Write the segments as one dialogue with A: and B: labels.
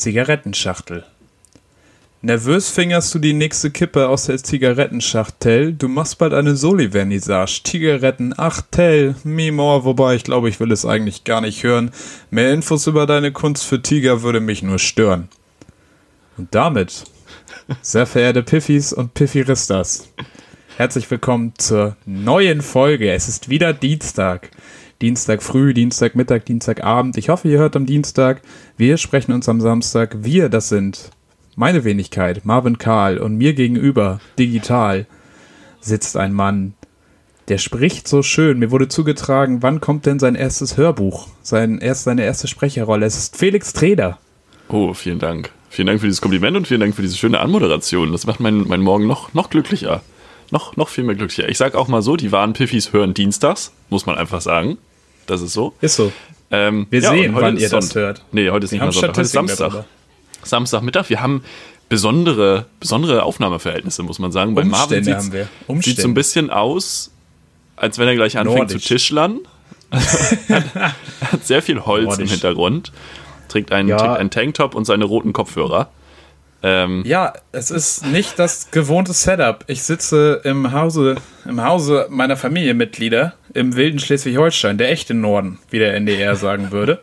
A: Zigarettenschachtel. Nervös fingerst du die nächste Kippe aus der Zigarettenschachtel. Du machst bald eine Soli-Vernissage. Zigaretten, ach Tell, Mimor, wobei ich glaube, ich will es eigentlich gar nicht hören. Mehr Infos über deine Kunst für Tiger würde mich nur stören. Und damit, sehr verehrte Piffis und Piffiristas, herzlich willkommen zur neuen Folge. Es ist wieder Dienstag. Dienstag früh, Dienstag Mittag, Dienstagabend. Ich hoffe, ihr hört am Dienstag. Wir sprechen uns am Samstag. Wir, das sind meine Wenigkeit, Marvin Karl, und mir gegenüber, digital, sitzt ein Mann, der spricht so schön. Mir wurde zugetragen, wann kommt denn sein erstes Hörbuch? Sein erst, seine erste Sprecherrolle. Es ist Felix Treder.
B: Oh, vielen Dank. Vielen Dank für dieses Kompliment und vielen Dank für diese schöne Anmoderation. Das macht meinen mein Morgen noch, noch glücklicher. Noch, noch viel mehr glücklicher. Ich sag auch mal so, die wahren Piffis hören dienstags, muss man einfach sagen. Das ist so.
A: Ist so.
B: Ähm,
A: Wir
B: ja,
A: sehen, wann
B: ist
A: ihr das
B: Sonntag.
A: hört.
B: Nee, heute ist nicht
A: haben
B: mehr Sonntag, heute ist Samstag.
A: darüber.
B: Samstagmittag. Wir haben besondere, besondere Aufnahmeverhältnisse, muss man sagen. Bei Marvin
A: Umstände haben wir.
B: sieht so ein bisschen aus, als wenn er gleich anfängt
A: Nordisch.
B: zu tischlern. hat sehr viel Holz im
A: Nordisch.
B: Hintergrund. Trägt einen,
A: Ja.
B: trägt einen Tanktop und seine roten Kopfhörer. Ähm,
A: Ja, es ist nicht das gewohnte Setup. Ich sitze im Hause, im Hause meiner Familienmitglieder im wilden Schleswig-Holstein, der echte Norden, wie der NDR sagen würde.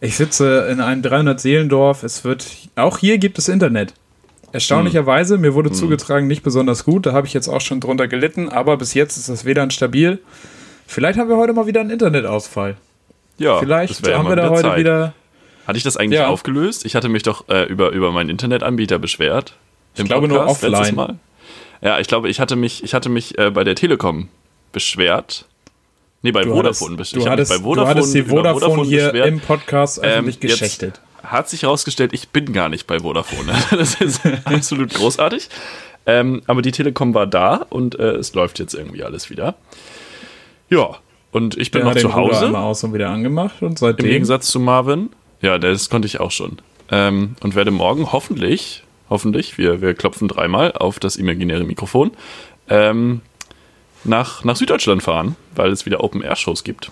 A: Ich sitze in einem 300-Seelendorf. Es wird, auch hier gibt es Internet. Erstaunlicherweise, mir wurde zugetragen, nicht besonders gut. Da habe ich jetzt auch schon drunter gelitten, aber bis jetzt ist das WLAN stabil. Vielleicht haben wir heute mal wieder einen Internetausfall.
B: ja,
A: Vielleicht haben wir da heute
B: Zeit.
A: wieder.
B: Hatte ich das eigentlich
A: Ja.
B: aufgelöst? Ich hatte mich doch äh, über, über meinen Internetanbieter beschwert. Im
A: glaube nur
B: letztes
A: offline.
B: Ja, ich glaube, ich hatte mich, ich hatte mich äh, bei der Telekom beschwert. Nee, bei
A: Du
B: Vodafone
A: hattest,
B: beschwert.
A: du, hattest, du hattest die
B: über
A: Vodafone, hier
B: beschwert.
A: im Podcast öffentlich
B: Ähm,
A: geschächtet.
B: Hat sich herausgestellt, ich bin gar nicht bei Vodafone. Das ist absolut großartig. Ähm, aber die Telekom war da und äh, es läuft jetzt irgendwie alles wieder. Ja, und ich bin
A: Der
B: noch zu Hause.
A: einmal aus und wieder angemacht und
B: Im
A: seitdem.
B: Gegensatz zu Marvin. Ja, das konnte ich auch schon. Ähm, und werde morgen hoffentlich, hoffentlich, wir, wir klopfen dreimal auf das imaginäre Mikrofon, ähm, nach, nach Süddeutschland fahren, weil es wieder Open-Air-Shows gibt.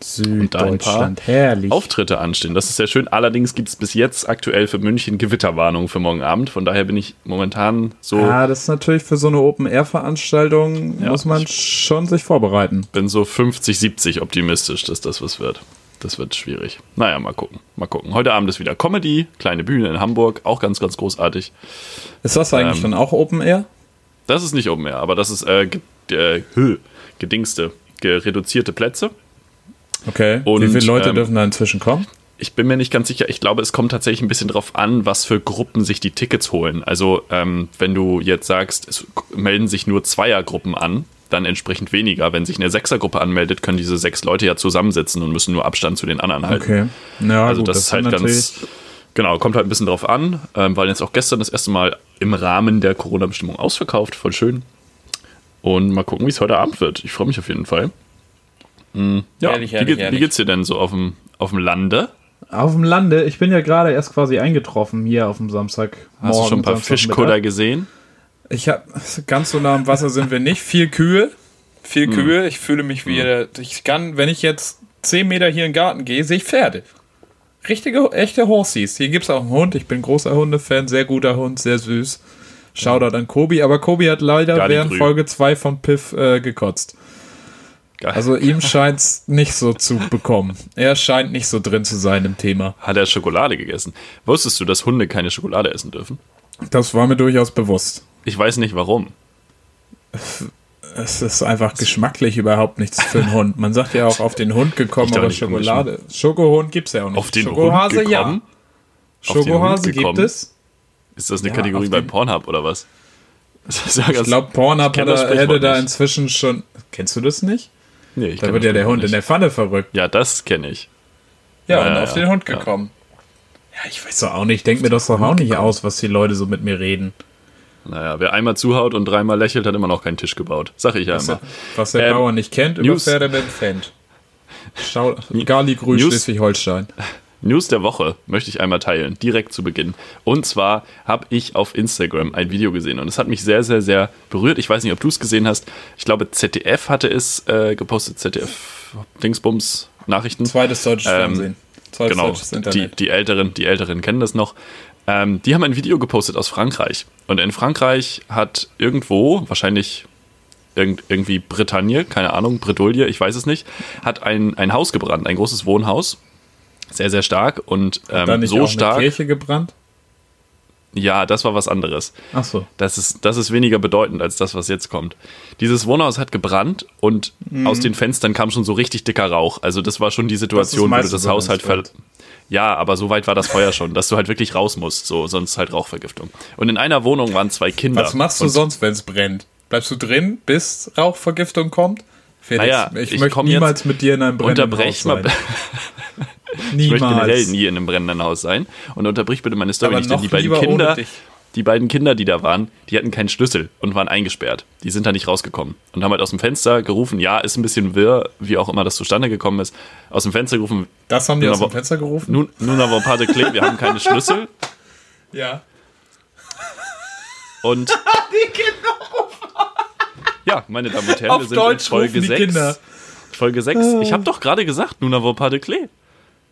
A: Süddeutschland, herrlich.
B: Auftritte anstehen. Das ist sehr schön. Allerdings gibt es bis jetzt aktuell für München Gewitterwarnungen für morgen Abend. Von daher bin ich momentan so,
A: Ja, das ist natürlich für so eine Open-Air-Veranstaltung,
B: Ja,
A: muss man schon sich vorbereiten.
B: bin so 50, 70 optimistisch, dass das was wird. Das wird schwierig. Naja, mal gucken. Mal gucken. Heute Abend ist wieder Comedy, kleine Bühne in Hamburg, auch ganz, ganz großartig.
A: Ist das eigentlich
B: Ähm,
A: dann auch Open-Air?
B: Das ist nicht Open Air, aber das ist äh, ge äh, gedingste, gereduzierte Plätze.
A: Okay.
B: und,
A: Wie viele Leute
B: ähm,
A: dürfen da inzwischen kommen?
B: Ich bin mir nicht ganz sicher. Ich glaube, es kommt tatsächlich ein bisschen drauf an, was für Gruppen sich die Tickets holen. Also, ähm, wenn du jetzt sagst, es melden sich nur Zweiergruppen an, dann entsprechend weniger. Wenn sich eine Sechsergruppe anmeldet, können diese sechs Leute ja zusammensitzen und müssen nur Abstand zu den anderen halten.
A: Okay. Ja,
B: Also
A: gut,
B: das, ist halt ganz, genau, kommt halt ein bisschen drauf an, ähm, weil jetzt auch gestern das erste Mal im Rahmen der Corona-Bestimmung ausverkauft, voll schön. Und mal gucken, wie es heute Abend wird. Ich freue mich auf jeden Fall. Mm, ja,
A: Ehrlich,
B: wie,
A: ehrlich,
B: geht, wie
A: ehrlich.
B: geht's dir denn so auf dem, auf dem Lande?
A: Auf dem Lande, ich bin ja gerade erst quasi eingetroffen hier auf dem Samstag.
B: Hast du schon ein paar Fischkutter gesehen?
A: Ich habe ganz so nah am Wasser sind wir nicht. Viel Kühe. Viel Kühe. Ich fühle mich wie. Ich kann, wenn ich jetzt 10 Meter hier in den Garten gehe, sehe ich Pferde. Richtige, echte Horsies. Hier gibt es auch einen Hund. Ich bin großer Hundefan. Sehr guter Hund, sehr süß. Shoutout an Kobi. Aber Kobi hat leider während
B: grün.
A: Folge 2 von Piff äh, gekotzt.
B: Geil.
A: Also ihm scheint es nicht so zu bekommen. Er scheint nicht so drin zu sein im Thema.
B: Hat er Schokolade gegessen? Wusstest du, dass Hunde keine Schokolade essen dürfen?
A: Das war mir durchaus bewusst.
B: Ich weiß nicht warum.
A: Es ist einfach geschmacklich überhaupt nichts für einen Hund. Man sagt ja auch auf den Hund gekommen, aber
B: nicht
A: Schokolade. Schokohund gibt es ja auch nicht.
B: Auf den
A: Schokohase
B: Hund gekommen?
A: ja. Schokohase gibt es.
B: Ist das eine
A: Ja,
B: Kategorie bei Pornhub oder was?
A: Ich glaube, Pornhub
B: kenn das
A: hätte, da
B: nicht.
A: inzwischen schon. Kennst du das nicht?
B: nee, ich
A: Da wird ja der Hund in der
B: nicht.
A: Pfanne verrückt.
B: Ja, das kenne ich.
A: Ja,
B: Ja,
A: und
B: ja,
A: auf den Hund gekommen. Ja, ich weiß doch auch nicht. Ich denke mir das doch auch nicht aus, was die Leute so mit mir reden.
B: Naja, wer einmal zuhaut und dreimal lächelt, hat immer noch keinen Tisch gebaut. Sag ich ja
A: Was,
B: immer.
A: was der
B: Ähm,
A: Bauer nicht kennt, über
B: News.
A: Pferde entfernt. Schau, Gali Grün,
B: News.
A: Schleswig-Holstein.
B: News der Woche möchte ich einmal teilen, direkt zu Beginn. Und zwar habe ich auf Instagram ein Video gesehen und es hat mich sehr, sehr, sehr berührt. Ich weiß nicht, ob du es gesehen hast. Ich glaube, ZDF hatte es äh, gepostet, ZDF Dingsbums Nachrichten.
A: Zweites deutsches
B: Ähm,
A: Fernsehen. Toll
B: genau,
A: deutsches
B: die,
A: Internet.
B: die, Älteren, die Älteren kennen das noch. Ähm, die haben ein Video gepostet aus Frankreich. Und in Frankreich hat irgendwo, wahrscheinlich irgend, irgendwie Bretagne, keine Ahnung, Bredouille, ich weiß es nicht, hat ein, ein Haus gebrannt, ein großes Wohnhaus. Sehr, sehr stark und
A: da
B: ähm,
A: nicht
B: so
A: auch
B: stark.
A: eine Kirche gebrannt?
B: Ja, das war was anderes.
A: Ach so.
B: Das ist, das ist weniger bedeutend als das, was jetzt kommt. Dieses Wohnhaus hat gebrannt und
A: Mhm.
B: aus den Fenstern kam schon so richtig dicker Rauch. Also das war schon die Situation, wo du das Haus halt ver. Ja, aber so weit war das Feuer schon, dass du halt wirklich raus musst, so sonst halt Rauchvergiftung. Und in einer Wohnung waren zwei Kinder.
A: Was machst du sonst, wenn es brennt? Bleibst du drin, bis Rauchvergiftung kommt? Felix,
B: Naja,
A: ich,
B: ich
A: möchte niemals
B: jetzt-
A: mit dir in einem brennenden Haus
B: mal.
A: sein.
B: Ich möchte generell
A: Niemals.
B: nie in einem brennenden Haus sein. Und unterbrich bitte meine Story
A: Aber
B: nicht, denn die beiden Kinder, die beiden Kinder, die da waren, die hatten keinen Schlüssel und waren eingesperrt. Die sind da nicht rausgekommen und haben halt aus dem Fenster gerufen. Ja, ist ein bisschen wirr, wie auch immer das zustande gekommen ist. Aus dem Fenster gerufen.
A: Das haben die aus dem Fenster gerufen?
B: Nun, nun aber pas de clé, wir haben keine Schlüssel
A: Ja.
B: und. Ja, meine Damen und Herren,
A: Auf
B: wir sind
A: Deutsch
B: in Folge
A: rufen die
B: 6.
A: Kinder.
B: Folge 6. Ich habe doch gerade gesagt, nun aber pas de clé.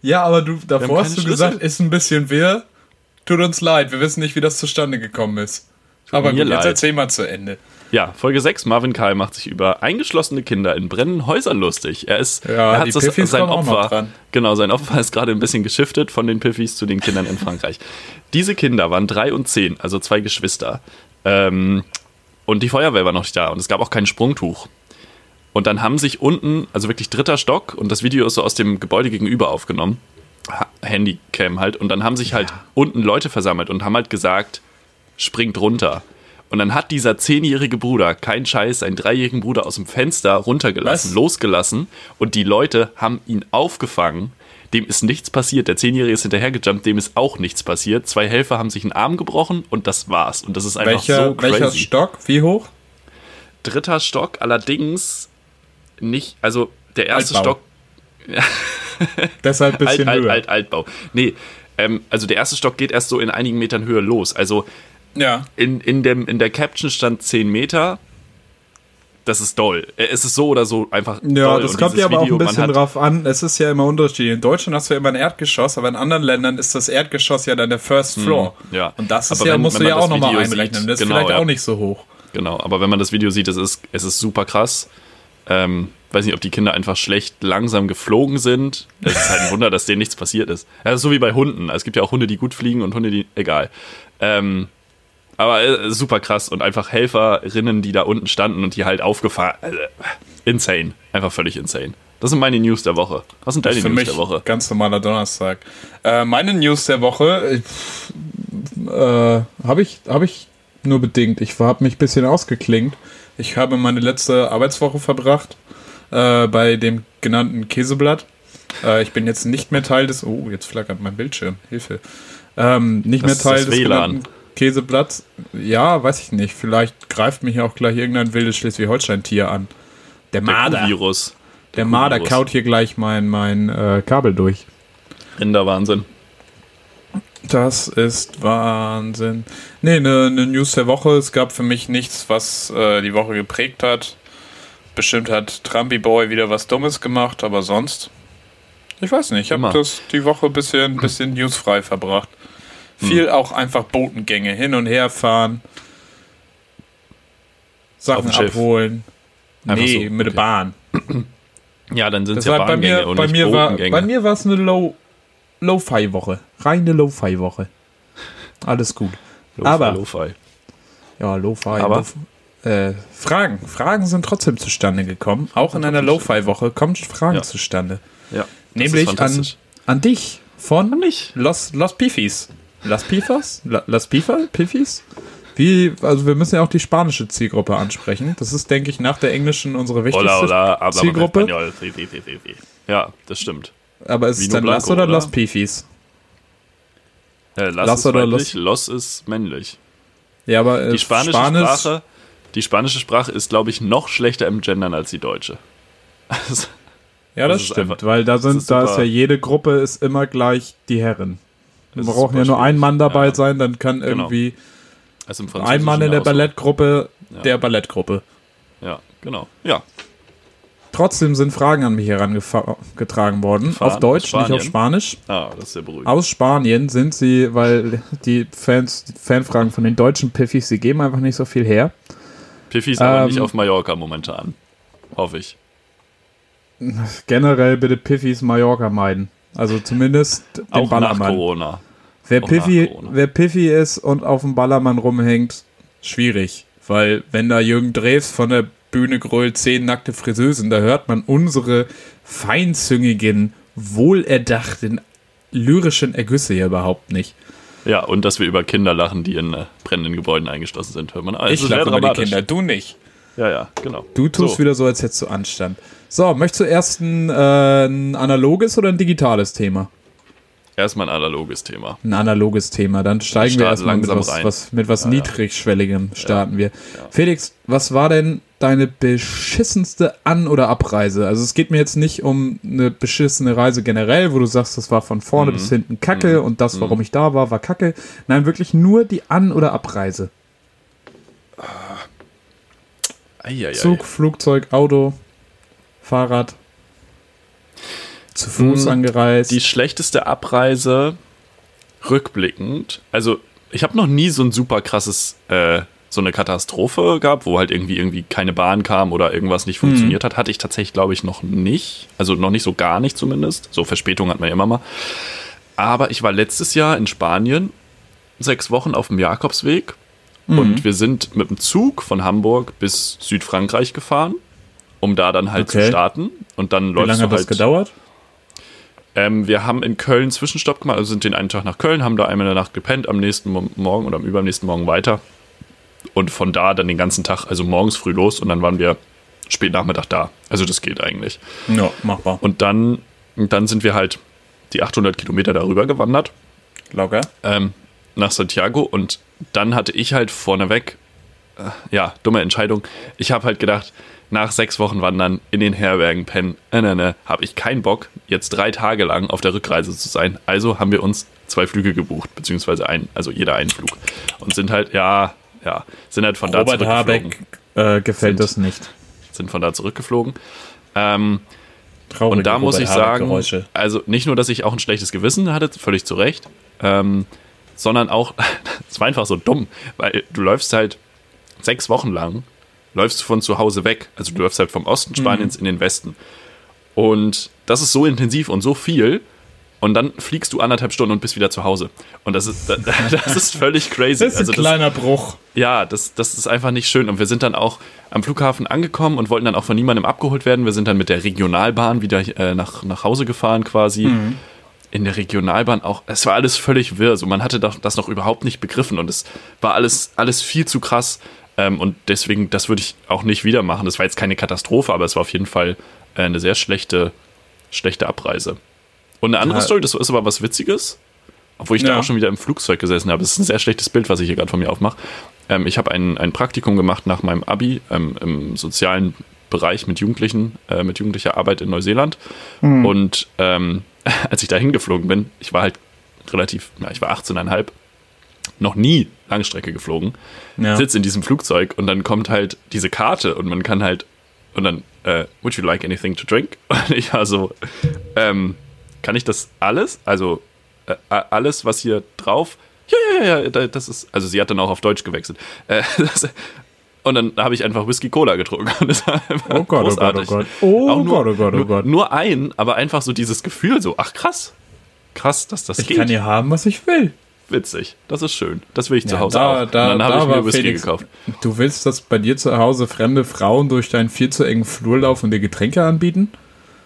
A: Ja, aber du, davor hast du
B: keine
A: gesagt,
B: Schlüssel.
A: ist ein bisschen wirr. Tut uns leid, wir wissen nicht, wie das zustande gekommen ist. Aber
B: mir
A: gut, jetzt
B: leid.
A: erzähl mal zu Ende.
B: Ja, Folge 6. Marvin Karl macht sich über eingeschlossene Kinder in brennenden Häusern lustig. Er ist,
A: Ja,
B: er hat das, sein Opfer. Genau, sein Opfer ist gerade ein bisschen geschiftet von den Piffis zu den Kindern in Frankreich. Diese Kinder waren drei und zehn, also zwei Geschwister. Ähm, und die Feuerwehr war noch nicht da und es gab auch kein Sprungtuch. Und dann haben sich unten, also wirklich dritter Stock, und das Video ist so aus dem Gebäude gegenüber aufgenommen, Ha- Handycam halt, und dann haben sich halt unten Leute versammelt und haben halt gesagt, springt runter. Und dann hat dieser zehnjährige Bruder, kein Scheiß, seinen dreijährigen Bruder aus dem Fenster runtergelassen,
A: Was?
B: losgelassen und die Leute haben ihn aufgefangen. Dem ist nichts passiert. Der Zehnjährige ist hinterhergejumpt, dem ist auch nichts passiert. Zwei Helfer haben sich einen Arm gebrochen und das war's. Und das ist einfach
A: Welcher,
B: so crazy.
A: welcher Stock? Wie hoch?
B: Dritter Stock, allerdings nicht, also der erste
A: Altbau.
B: Stock
A: Deshalb ein
B: alt,
A: bisschen
B: alt,
A: höher.
B: alt, Altbau. Nee, ähm, also der erste Stock geht erst so in einigen Metern Höhe los. Also
A: Ja.
B: in, in, dem, in der Caption stand 10 Meter. Das ist doll. Äh, Es ist so oder so einfach
A: Ja,
B: doll.
A: das kommt ja aber auch
B: Video,
A: ein
B: man
A: bisschen drauf an. Es ist ja immer unterschiedlich. In Deutschland hast du ja immer ein Erdgeschoss, aber in anderen Ländern ist das Erdgeschoss ja dann der First Floor.
B: Hm, ja.
A: Und das ist
B: Aber
A: ja,
B: wenn-
A: musst
B: wenn
A: du ja auch nochmal einrechnen. das ist
B: genau,
A: vielleicht
B: ja.
A: auch nicht so hoch.
B: Genau, aber wenn man das Video sieht, es ist, es ist super krass. Ähm, weiß nicht, ob die Kinder einfach schlecht langsam geflogen sind. Es ist halt ein Wunder, dass denen nichts passiert ist. Ja, so wie bei Hunden. Es gibt ja auch Hunde, die gut fliegen und Hunde, die. Egal. Ähm, aber äh, super krass und einfach Helferinnen, die da unten standen und die halt aufgefahren. Also, insane. Einfach völlig insane. Das sind meine News der Woche. Was sind deine
A: Für
B: News
A: mich
B: der Woche?
A: ganz normaler Donnerstag. Äh, meine News der Woche äh, äh, habe ich, hab ich nur bedingt. Ich habe mich ein bisschen ausgeklingt. Ich habe meine letzte Arbeitswoche verbracht äh, bei dem genannten Käseblatt. Äh, ich bin jetzt nicht mehr Teil des. Oh, jetzt flackert mein Bildschirm. Hilfe. Ähm, nicht
B: Das
A: mehr Teil des genannten Käseblatts. Ja, weiß ich nicht. Vielleicht greift mich auch gleich irgendein wildes Schleswig-Holstein-Tier an. Der
B: Der
A: Marder.
B: Virus.
A: Der Marder
B: Kuhvirus.
A: kaut hier gleich mein, mein äh, Kabel durch.
B: Rinderwahnsinn.
A: Das ist Wahnsinn. Nee, eine ne News der Woche. Es gab für mich nichts, was äh, die Woche geprägt hat. Bestimmt hat Trumpy Boy wieder was Dummes gemacht, aber sonst. Ich weiß nicht, ich habe das die Woche ein bisschen, bisschen newsfrei verbracht. Viel auch einfach Botengänge, hin und her fahren, Sachen abholen.
B: Einfach
A: nee,
B: so,
A: mit der
B: okay.
A: Bahn.
B: Ja, dann sind es ja
A: war bei
B: Bahngänge
A: mir,
B: und
A: bei
B: nicht
A: mir war,
B: Botengänge.
A: bei mir war es eine Low, Lo-Fi-Woche. Reine Lo-Fi-Woche. Alles gut.
B: Lo-Fi,
A: aber-
B: Lo-Fi.
A: Ja, Lo-Fi.
B: Aber?
A: Lo äh, Fragen. Fragen sind trotzdem zustande gekommen. Auch in einer Lo-Fi-Woche kommen Fragen
B: Ja.
A: zustande.
B: Ja,
A: Nämlich an, an dich von
B: nicht.
A: Los, Los Pifis. Los Pifas? La- Los Pifa? Pifis? Wie, also wir müssen ja auch die spanische Zielgruppe ansprechen. Das ist, denke ich, nach der englischen unsere wichtigste
B: Hola, hola,
A: Zielgruppe.
B: Ja, das stimmt.
A: Aber ist es
B: Vino
A: dann Las
B: Blanco,
A: oder
B: oder?
A: Los Pifis?
B: Äh, Las,
A: Las
B: ist
A: oder
B: weiblich, Los ist männlich.
A: Ja, aber äh,
B: Die spanische
A: Spanisch,
B: Sprache, die spanische Sprache ist, glaube ich, noch schlechter im Gendern als die deutsche. Also,
A: Ja, das,
B: Das
A: stimmt,
B: einfach-
A: weil da sind,
B: ist
A: da ist ja jede Gruppe ist immer gleich die Herren. Wir brauchen ja nur ein Mann dabei
B: Ja.
A: sein, dann kann
B: Genau.
A: irgendwie
B: also im
A: ein Mann in der
B: ja.
A: Ballettgruppe
B: Ja.
A: der Ballettgruppe.
B: Ja, genau. Ja.
A: Trotzdem sind Fragen an mich herangetragen worden.
B: Gefahren
A: auf Deutsch, nicht auf? Spanisch.
B: Ah, das ist sehr beruhigend.
A: Aus Spanien sind sie, weil die Fans, die Fanfragen von den deutschen Piffis, sie geben einfach nicht so viel her.
B: Piffy ist aber
A: ähm,
B: nicht auf Mallorca momentan. Hoffe ich.
A: Generell bitte Piffis Mallorca meiden. Also zumindest den
B: Auch nach
A: Ballermann.
B: Corona.
A: Wer
B: Auch
A: Piffy,
B: nach Corona.
A: wer Piffy ist und auf dem Ballermann rumhängt, schwierig. Weil wenn da Jürgen Drews von der Bühne grölt, zehn nackte Friseusen, da hört man unsere feinzüngigen, wohlerdachten, lyrischen Ergüsse ja überhaupt nicht.
B: Ja, und dass wir über Kinder lachen, die in äh, brennenden Gebäuden eingeschlossen sind, hört man. Also,
A: ich lache über die. Kinder, du nicht.
B: Ja, ja, genau.
A: Du tust
B: so.
A: wieder so, als hättest du Anstand. So, möchtest du erst ein, äh, ein analoges oder ein digitales Thema?
B: Erstmal ein analoges Thema.
A: Ein analoges Thema. Dann steigen wir erstmal mit was, was, mit was
B: Ja, ja.
A: Niedrigschwelligem starten wir. Felix, was war denn deine beschissenste An- oder Abreise? Also es geht mir jetzt nicht um eine beschissene Reise generell, wo du sagst, das war von vorne
B: Mhm.
A: bis hinten Kacke und das, warum ich da war, war Kacke. Nein, wirklich nur die An- oder Abreise.
B: Eieiei.
A: Zug, Flugzeug, Auto, Fahrrad. Zu Fuß
B: Mm,
A: angereist.
B: Die schlechteste Abreise rückblickend. Also, ich habe noch nie so ein super krasses, äh, so eine Katastrophe gehabt, wo halt irgendwie irgendwie keine Bahn kam oder irgendwas nicht funktioniert hat. Hatte ich tatsächlich, glaube ich, noch nicht. Also noch nicht so gar nicht zumindest. So Verspätung hat man ja immer mal. Aber ich war letztes Jahr in Spanien sechs Wochen auf dem Jakobsweg und wir sind mit dem Zug von Hamburg bis Südfrankreich gefahren, um da dann halt
A: Okay.
B: zu starten. Und dann
A: Wie
B: läufst
A: lange
B: du
A: hat
B: halt.
A: das gedauert?
B: Ähm, wir haben in Köln Zwischenstopp gemacht, also sind den einen Tag nach Köln, haben da einmal in der Nacht gepennt, am nächsten Mo- Morgen oder am übernächsten Morgen weiter. Und von da dann den ganzen Tag, also morgens früh los und dann waren wir spät Nachmittag da. Also das geht eigentlich.
A: Ja, machbar.
B: Und dann, dann sind wir halt die 800 Kilometer darüber gewandert
A: Locker.
B: ähm, nach Santiago und dann hatte ich halt vorneweg, ja, dumme Entscheidung. Ich habe halt gedacht, nach sechs Wochen Wandern in den Herbergen pennen, äh, ne, ne, habe ich keinen Bock, jetzt drei Tage lang auf der Rückreise zu sein. Also haben wir uns zwei Flüge gebucht, beziehungsweise ein, also jeder einen Flug. Und sind halt, ja, ja, sind halt von da
A: Robert
B: zurückgeflogen.
A: Habeck äh, gefällt
B: Sind-
A: das nicht.
B: Sind von da zurückgeflogen. Ähm,
A: Traurige
B: und da muss
A: Robert
B: ich
A: Habeck
B: sagen, also nicht nur, dass ich auch ein schlechtes Gewissen hatte, völlig zu Recht, ähm, sondern auch, es war einfach so dumm, weil du läufst halt sechs Wochen lang, läufst du von zu Hause weg. Also du läufst halt vom Osten Spaniens in den Westen. Und das ist so intensiv und so viel. Und dann fliegst du anderthalb Stunden und bist wieder zu Hause. Und das ist, das ist völlig crazy.
A: Das ist ein
B: Also das,
A: kleiner Bruch.
B: ja, das, das ist einfach nicht schön. Und wir sind dann auch am Flughafen angekommen und wollten dann auch von niemandem abgeholt werden. Wir sind dann mit der Regionalbahn wieder äh, nach, nach Hause gefahren quasi. In der Regionalbahn auch, es war alles völlig wirr. Also man hatte das noch überhaupt nicht begriffen und es war alles, alles viel zu krass. Ähm, und deswegen, das würde ich auch nicht wieder machen. Das war jetzt keine Katastrophe, aber es war auf jeden Fall äh, eine sehr schlechte, schlechte Abreise. Und eine andere
A: Ja.
B: Story, das ist aber was Witziges, obwohl ich da
A: Ja.
B: auch schon wieder im Flugzeug gesessen habe. Das ist ein sehr schlechtes Bild, was ich hier gerade von mir aufmache. Ähm, ich habe ein, ein Praktikum gemacht nach meinem Abi ähm, im sozialen Bereich mit Jugendlichen, äh, mit jugendlicher Arbeit in Neuseeland. Und ähm, als ich da hingeflogen bin, ich war halt relativ, na, ich war 18,5, noch nie Langstrecke geflogen,
A: Ja.
B: sitze in diesem Flugzeug und dann kommt halt diese Karte und man kann halt, und dann, äh, would you like anything to drink? Und ich war so, ähm, kann ich das alles? Also äh, alles, was hier drauf? Ja, ja, ja, ja, da- das ist, also sie hat dann auch auf Deutsch gewechselt. Äh, das, und dann habe ich einfach Whisky Cola getrunken. Und das war einfach
A: Oh Gott, oh Gott, oh
B: großartig.
A: Gott. Oh
B: nur,
A: Gott, oh Gott, oh
B: nur,
A: Gott.
B: Nur ein, aber einfach so dieses Gefühl, so, ach krass. Krass, dass das
A: Ich
B: geht.
A: kann hier haben, was ich will.
B: Witzig. Das ist schön. Das will ich zu
A: Ja,
B: Hause
A: da-
B: auch.
A: da-
B: und dann
A: da
B: habe ich mir Whisky
A: Felix-
B: gekauft.
A: Du willst, dass bei dir zu Hause fremde Frauen durch deinen viel zu engen Flur laufen und dir Getränke anbieten?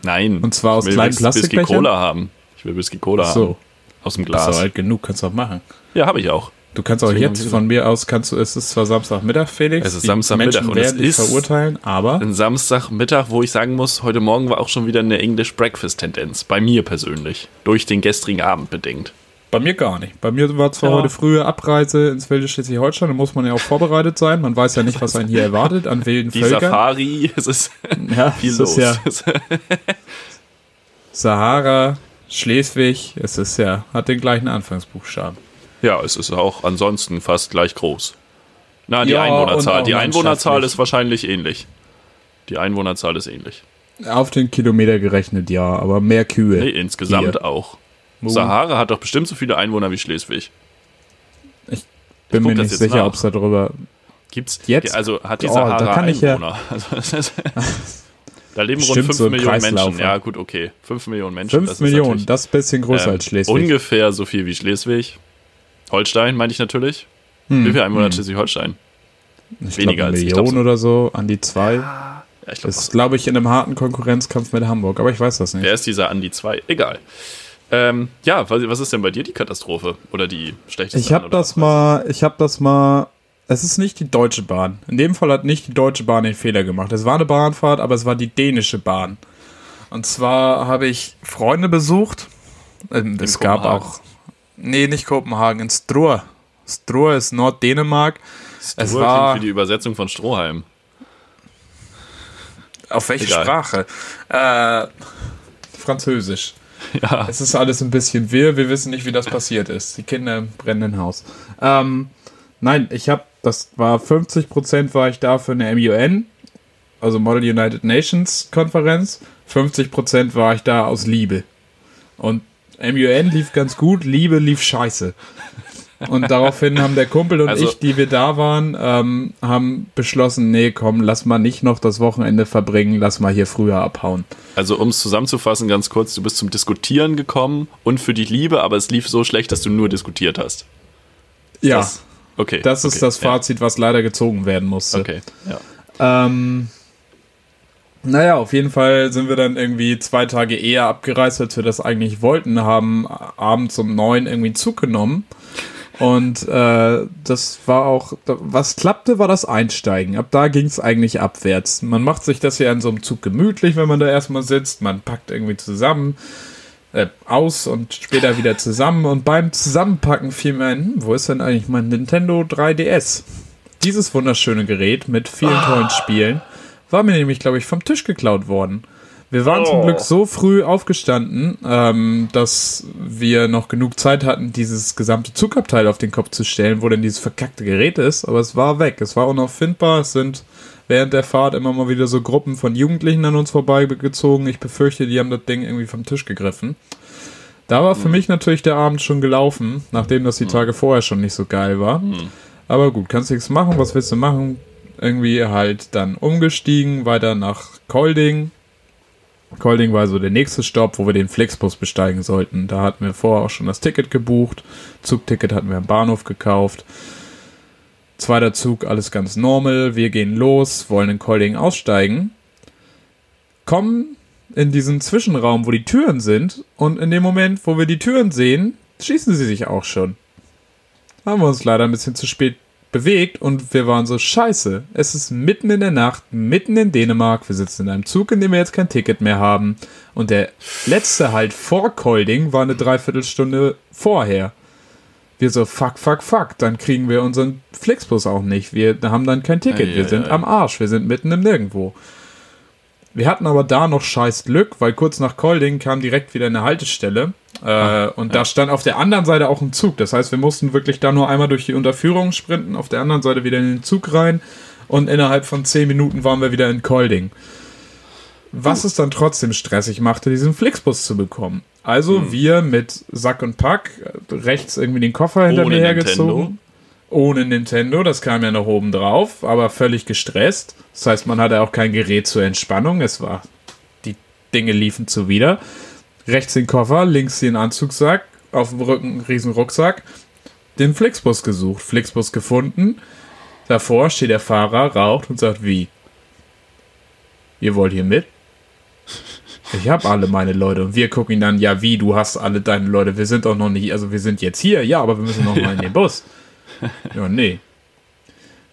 B: Nein.
A: Und zwar aus
B: ich will
A: kleinen Plastikbechern?
B: Whisky Cola haben. Ich will Whisky Cola
A: so.
B: haben. Aus dem
A: Ist doch
B: Glas.
A: alt genug, kannst du auch machen.
B: Ja, habe ich auch.
A: Du kannst auch
B: Deswegen
A: jetzt
B: ich
A: von mir aus, kannst du, es ist zwar Samstagmittag, Felix.
B: Es ist Samstagmittag
A: Menschen
B: und es ist-
A: verurteilen, aber
B: Ein Samstagmittag, wo ich sagen muss, heute Morgen war auch schon wieder eine English Breakfast-Tendenz. Bei mir persönlich. Durch den gestrigen Abend bedingt.
A: Bei mir gar nicht. Bei mir war zwar
B: Ja.
A: heute frühe Abreise ins wilde Schleswig-Holstein, da muss man ja auch vorbereitet sein. Man weiß ja nicht, was einen hier erwartet an wilden
B: Die
A: Völkern.
B: Safari, es ist
A: ja,
B: viel
A: es
B: los.
A: ist ja Sahara, Schleswig, es ist ja, hat den gleichen Anfangsbuchstaben.
B: Ja, es ist auch ansonsten fast gleich groß. Na, die
A: Ja,
B: Einwohnerzahl. Die Einwohnerzahl ist wahrscheinlich ähnlich. Die Einwohnerzahl ist ähnlich.
A: Auf den Kilometer gerechnet, ja, aber mehr Kühe.
B: Nee, insgesamt
A: Hier.
B: auch.
A: Wo?
B: Sahara hat doch bestimmt so viele Einwohner wie Schleswig.
A: Bin
B: guck
A: mir nicht sicher, ob es darüber.
B: Gibt's
A: Jetzt?
B: Also hat die
A: Oh,
B: Sahara
A: ich ja-
B: Einwohner. Also, ist- da leben rund
A: Bestimmt
B: 5
A: so
B: Millionen. Menschen. Ja, gut, okay. 5 Millionen Menschen.
A: 5
B: das ist
A: Millionen,
B: natürlich,
A: das ist ein bisschen größer
B: ähm,
A: als Schleswig.
B: Ungefähr so viel wie Schleswig. Holstein meine ich natürlich.
A: Hm,
B: Wie viele Einwohner hat
A: hm.
B: Schleswig-Holstein?
A: Ich
B: weniger
A: glaub,
B: als- ich
A: Million
B: glaub so-
A: oder so, an die zwei.
B: Ja, ich glaube,
A: Das ist, glaube ich, in einem harten Konkurrenzkampf mit Hamburg, aber ich weiß das nicht.
B: wer ist dieser Andi 2? Egal. Ähm, ja, was, was ist denn bei dir die Katastrophe? Oder die schlechteste?
A: Ich habe das mal, ich habe das mal. Es ist nicht die Deutsche Bahn. In dem Fall hat nicht die Deutsche Bahn den Fehler gemacht. Es war eine Bahnfahrt, aber es war die dänische Bahn. Und zwar habe ich Freunde besucht. Ähm, es gab auch. Nee, nicht Kopenhagen, in Struer. Struer ist Norddänemark. Es
B: Stur
A: war-
B: klingt wie die Übersetzung von Strohhalm.
A: Auf welche
B: Egal.
A: Sprache? Äh, Französisch.
B: Ja.
A: Es ist alles ein bisschen wirr, wir wissen nicht, wie das passiert ist. Die Kinder im brennenden Haus. Ähm, nein, ich habe, das war 50% war ich da für eine MUN, also Model United Nations Konferenz. 50% war ich da aus Liebe. Und MUN lief ganz gut, Liebe lief scheiße. Und daraufhin haben der Kumpel und
B: Also-
A: ich, die wir da waren, ähm, haben beschlossen, nee, komm, lass mal nicht noch das Wochenende verbringen, lass mal hier früher abhauen.
B: Also um es zusammenzufassen, ganz kurz, du bist zum Diskutieren gekommen und für die Liebe, aber es lief so schlecht, dass du nur diskutiert hast.
A: Ja,
B: Das, okay.
A: das ist
B: okay,
A: das Fazit, was leider gezogen werden musste.
B: Ja, okay, ja.
A: Ähm, naja, auf jeden Fall sind wir dann irgendwie zwei Tage eher abgereist, als wir das eigentlich wollten, haben abends um neun irgendwie Zug genommen. Und äh, das war auch, was klappte, war das Einsteigen. Ab da ging es eigentlich abwärts. Man macht sich das ja in so einem Zug gemütlich, wenn man da erstmal sitzt. Man packt irgendwie zusammen, äh, aus und später wieder zusammen. Und beim Zusammenpacken fiel mir ein, hm, wo ist denn eigentlich mein Nintendo 3DS? Dieses wunderschöne Gerät mit vielen tollen Spielen war mir nämlich, glaube ich, vom Tisch geklaut worden. Wir waren zum
B: Oh.
A: Glück so früh aufgestanden, ähm, dass wir noch genug Zeit hatten, dieses gesamte Zugabteil auf den Kopf zu stellen, wo denn dieses verkackte Gerät ist. Aber es war weg. Es war unauffindbar. Es sind während der Fahrt immer mal wieder so Gruppen von Jugendlichen an uns vorbeigezogen. Ich befürchte, die haben das Ding irgendwie vom Tisch gegriffen. Da war für mich natürlich der Abend schon gelaufen, nachdem das die Tage vorher schon nicht so geil war. Aber gut, kannst nichts machen. Was willst du machen? Irgendwie halt dann umgestiegen, weiter nach Kolding. Kolding war so der nächste Stopp, wo wir den Flixbus besteigen sollten. Da hatten wir vorher auch schon das Ticket gebucht. Zugticket hatten wir am Bahnhof gekauft. Zweiter Zug, alles ganz normal. Wir gehen los, wollen in Kolding aussteigen. Kommen in diesen Zwischenraum, wo die Türen sind. Und in dem Moment, wo wir die Türen sehen, schießen sie sich auch schon. Haben wir uns leider ein bisschen zu spät bewegt und wir waren so scheiße. Es ist mitten in der Nacht, mitten in Dänemark. Wir sitzen in einem Zug, in dem wir jetzt kein Ticket mehr haben. Und der letzte halt vor Kolding war eine Dreiviertelstunde vorher. Wir so, fuck, fuck, fuck. Dann kriegen wir unseren Flixbus auch nicht. Wir haben dann kein Ticket. Wir sind am Arsch. Wir sind mitten im Nirgendwo. Wir hatten aber da noch scheiß Glück, weil kurz nach Kolding kam direkt wieder eine Haltestelle. Äh, und da stand auf der anderen Seite auch ein Zug. Das heißt, wir mussten wirklich da nur einmal durch die Unterführung sprinten, auf der anderen Seite wieder in den Zug rein. Und innerhalb von 10 Minuten waren wir wieder in Kolding. Was es dann trotzdem stressig machte, diesen Flixbus zu bekommen. Also wir mit Sack und Pack, rechts irgendwie den Koffer hinter
B: Ohne
A: mir
B: Nintendo.
A: Ohne Nintendo, das kam ja noch oben drauf, aber völlig gestresst. Das heißt, man hatte auch kein Gerät zur Entspannung. Es war, die Dinge liefen zuwider. Rechts den Koffer, links den Anzugssack, auf dem Rücken einen riesen Rucksack. Den Flixbus gesucht, Flixbus gefunden. Davor steht der Fahrer, raucht und sagt, wie? Ihr wollt hier mit? Ich habe alle meine Leute und wir gucken ihn dann, ja wie, du hast alle deine Leute, wir sind doch noch nicht, also wir sind jetzt hier, ja, aber wir müssen noch mal in den Bus. Ja, nee.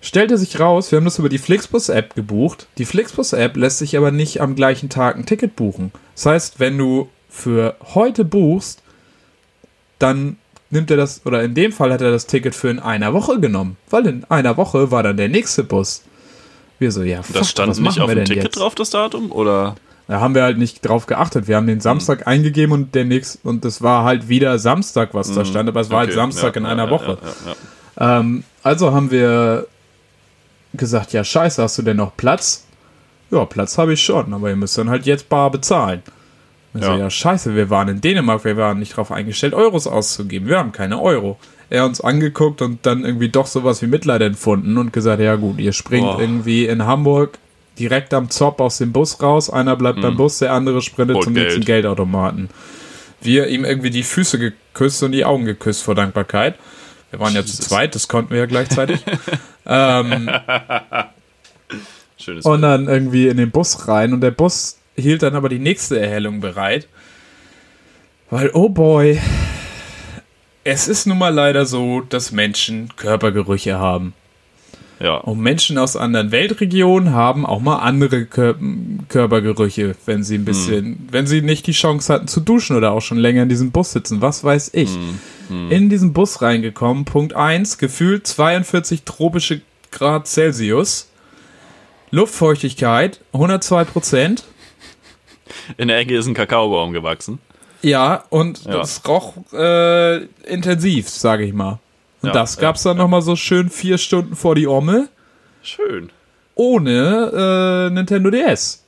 A: Stellte sich raus, wir haben das über die Flixbus-App gebucht. Die Flixbus-App lässt sich aber nicht am gleichen Tag ein Ticket buchen. Das heißt, wenn du für heute buchst, dann nimmt er das, oder in dem Fall hat er das Ticket für in einer Woche genommen, weil in einer Woche war dann der nächste Bus. Wir so, ja, fuck,
B: Das stand
A: was
B: nicht auf dem Ticket
A: jetzt?
B: drauf, das Datum? Oder?
A: Da haben wir halt nicht drauf geachtet. Wir haben den Samstag eingegeben und der nächste, und das war halt wieder Samstag, was da stand, aber es war halt
B: Okay,
A: Samstag
B: ja,
A: in einer
B: ja,
A: Woche.
B: Ja.
A: Ähm, also haben wir gesagt, ja scheiße, hast du denn noch Platz? ja, Platz habe ich schon, aber ihr müsst dann halt jetzt bar bezahlen. Ich ja. Ja, scheiße, wir waren in Dänemark, wir waren nicht darauf eingestellt, Euros auszugeben. Wir haben keine Euro. Er uns angeguckt und dann irgendwie doch sowas wie Mitleid empfunden und gesagt, ja gut, ihr springt oh. irgendwie in Hamburg direkt am Zopf aus dem Bus raus, einer bleibt mhm. beim Bus, der andere sprintet Holt zum Geld. nächsten Geldautomaten. Wir ihm irgendwie die Füße geküsst und die Augen geküsst vor Dankbarkeit. Wir waren Jesus. ja zu zweit, das konnten wir ja gleichzeitig. ähm, Schönes und dann irgendwie in den Bus rein und der Bus hielt dann aber die nächste Erhellung bereit. Weil, oh boy, es ist nun mal leider so, dass Menschen Körpergerüche haben. Ja. Und Menschen aus anderen Weltregionen haben auch mal andere Kör Körpergerüche, wenn sie ein bisschen, hm. wenn sie nicht die Chance hatten zu duschen oder auch schon länger in diesem Bus sitzen. Was weiß ich. Hm. Hm. In diesen Bus reingekommen, Punkt 1, gefühlt 42 tropische Grad Celsius. Luftfeuchtigkeit 102 Prozent.
B: In der Ecke ist ein Kakaobaum gewachsen.
A: Ja, und ja. das roch äh, intensiv, sage ich mal. Und ja, das gab's ja, dann ja. nochmal so schön vier Stunden vor die Ormel.
B: Schön.
A: Ohne äh, Nintendo DS.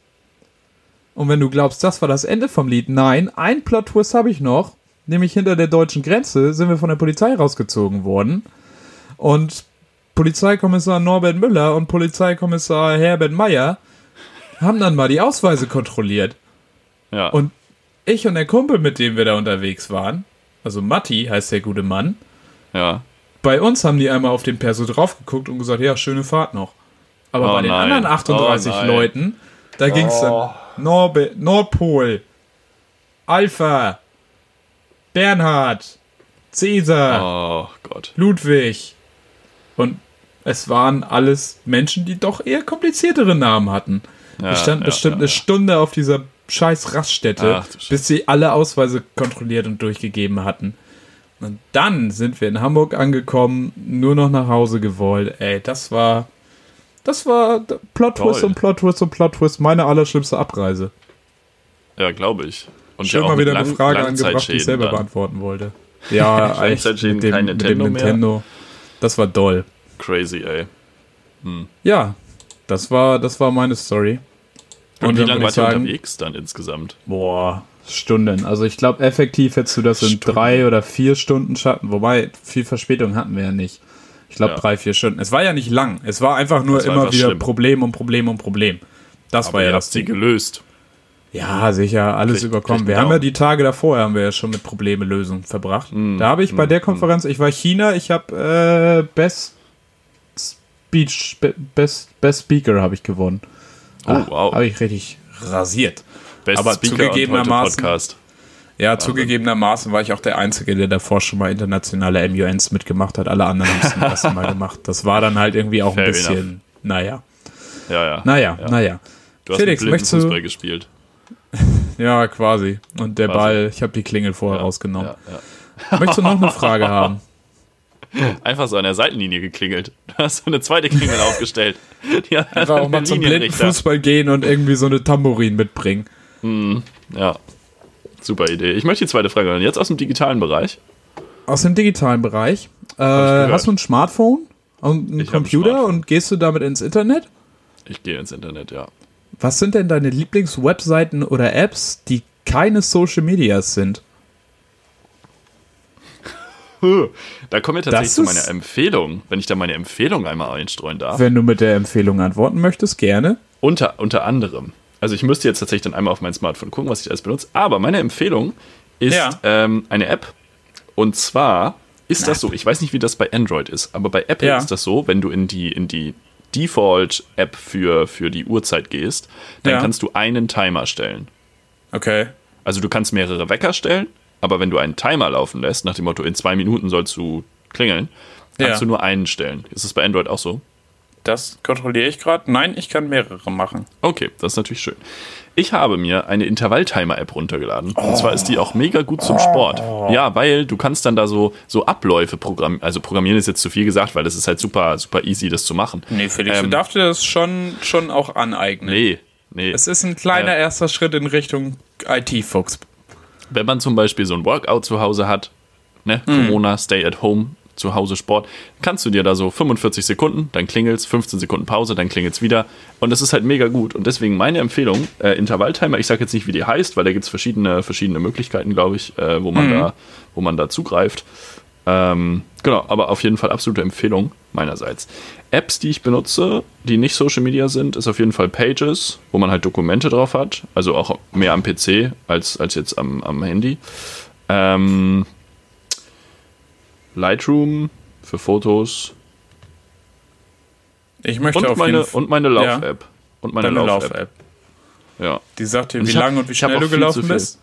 A: Und wenn du glaubst, das war das Ende vom Lied, nein, ein Plot-Twist habe ich noch. Nämlich hinter der deutschen Grenze sind wir von der Polizei rausgezogen worden. Und Polizeikommissar Norbert Müller und Polizeikommissar Herbert Meyer haben dann mal die Ausweise kontrolliert. Ja. Und ich und der Kumpel, mit dem wir da unterwegs waren, also Matti heißt der gute Mann.
B: Ja.
A: Bei uns haben die einmal auf den Perso drauf geguckt und gesagt, ja, schöne Fahrt noch. Aber oh bei den nein. anderen 38 oh Leuten, da ging es oh. dann Norbe Nordpol, Alpha, Bernhard, Cäsar,
B: oh.
A: Ludwig. Und es waren alles Menschen, die doch eher kompliziertere Namen hatten. Ja, Wir standen ja, bestimmt ja, eine Stunde auf dieser scheiß Raststätte, Ach, bis sie alle Ausweise kontrolliert und durchgegeben hatten. Und dann sind wir in Hamburg angekommen, nur noch nach Hause gewollt. Ey, das war. Das war Plot Twist und Plot Twist und Plot Twist, meine allerschlimmste Abreise.
B: Ja, glaube ich.
A: Und Schön ja mal wieder Lang eine Frage angebracht, die ich selber dann. beantworten wollte. Ja, echt. Mit dem, kein Nintendo, mit dem Nintendo. Das war doll.
B: Crazy, ey.
A: Hm. Ja, das war, das war meine Story.
B: Und, und wie lange wart ihr unterwegs dann insgesamt?
A: Boah, Stunden. Also ich glaube, effektiv hättest du das in Stunden. drei oder vier Stunden schaffen. Wobei, viel Verspätung hatten wir ja nicht. Ich glaube, ja. drei, vier Stunden. Es war ja nicht lang. Es war einfach nur war immer einfach wieder schlimm. Problem und Problem und Problem. Das Aber war ja das
B: sie gelöst.
A: Ja, sicher, alles krieg, überkommen. Krieg wir haben ja die Tage davor, haben wir ja schon mit Probleme lösen verbracht. Mm, da habe ich mm, bei der Konferenz, mm. ich war China, ich habe äh, Best Speech, Best, Best Speaker habe ich gewonnen. Oh, ah, wow. Habe ich richtig rasiert.
B: Best Aber Speaker zugegebenermaßen, Podcast.
A: Ja, Wahnsinn. zugegebenermaßen war ich auch der Einzige, der davor schon mal internationale MUNs mitgemacht hat. Alle anderen haben es zum ersten Mal gemacht. Das war dann halt irgendwie auch Fair ein bisschen, enough. naja.
B: Ja, ja.
A: Naja, ja. naja.
B: Du hast Felix, möchtest du Fußball gespielt.
A: ja, quasi. Und der quasi. Ball, ich habe die Klingel vorher ja, rausgenommen. Ja, möchtest du noch eine Frage haben?
B: Einfach so an der Seitenlinie geklingelt. Du hast so eine zweite Klingel aufgestellt.
A: Die Einfach auch mal zum Blindenfußball gehen und irgendwie so eine Tambourin mitbringen.
B: Mm, ja, super Idee. Ich möchte die zweite Frage hören. Jetzt aus dem digitalen Bereich.
A: Aus dem digitalen Bereich. Äh, hast du ein Smartphone und einen ich Computer ein und gehst du damit ins Internet?
B: Ich gehe ins Internet, ja.
A: Was sind denn deine Lieblingswebseiten oder Apps, die keine Social Medias sind?
B: Da kommen wir tatsächlich zu meiner Empfehlung, wenn ich da meine Empfehlung einmal einstreuen darf.
A: Wenn du mit der Empfehlung antworten möchtest, gerne.
B: Unter, unter anderem. Also ich müsste jetzt tatsächlich dann einmal auf mein Smartphone gucken, was ich alles benutze. Aber meine Empfehlung ist ja. ähm, eine App. Und zwar ist Na. das so, ich weiß nicht, wie das bei Android ist, aber bei Apple ja. ist das so, wenn du in die, in die Default-App für, für die Uhrzeit gehst, dann ja. kannst du einen Timer stellen.
A: Okay.
B: Also du kannst mehrere Wecker stellen aber wenn du einen Timer laufen lässt, nach dem Motto, in zwei Minuten sollst du klingeln, kannst du nur einen stellen. Ist es bei Android auch so?
A: Das kontrolliere ich gerade. Nein, ich kann mehrere machen.
B: Okay, das ist natürlich schön. Ich habe mir eine Intervalltimer-App runtergeladen. Oh. Und zwar ist die auch mega gut zum Sport. Ja, weil du kannst dann da so, so Abläufe programmieren. Also programmieren ist jetzt zu viel gesagt, weil das ist halt super, super easy, das zu machen.
A: Nee, Felix, ähm, du darfst dir das schon, schon auch aneignen.
B: Nee, nee.
A: Es ist ein kleiner äh, erster Schritt in Richtung IT-Fuchs
B: wenn man zum Beispiel so ein Workout zu Hause hat, ne, mhm. Corona, Stay at Home, zu Hause Sport, kannst du dir da so 45 Sekunden, dann klingelt's, 15 Sekunden Pause, dann klingelt's wieder. Und das ist halt mega gut. Und deswegen meine Empfehlung, äh, Intervalltimer, ich sage jetzt nicht, wie die heißt, weil da gibt's verschiedene, verschiedene Möglichkeiten, glaube ich, äh, wo, man
A: Mhm.
B: da, wo man da zugreift. Ähm, genau, aber auf jeden Fall absolute Empfehlung meinerseits. Apps, die ich benutze, die nicht Social Media sind, ist auf jeden Fall Pages, wo man halt Dokumente drauf hat. Also auch mehr am PC als, als jetzt am, am Handy. Ähm, Lightroom für Fotos
A: Ich möchte
B: und
A: auf
B: meine,
A: jeden Fall
B: und meine Lauf-App. Und meine Lauf-App.
A: Lauf-App.
B: Ja.
A: Die sagt dir, wie
B: ich hab-
A: lang und wie schnell du gelaufen bist.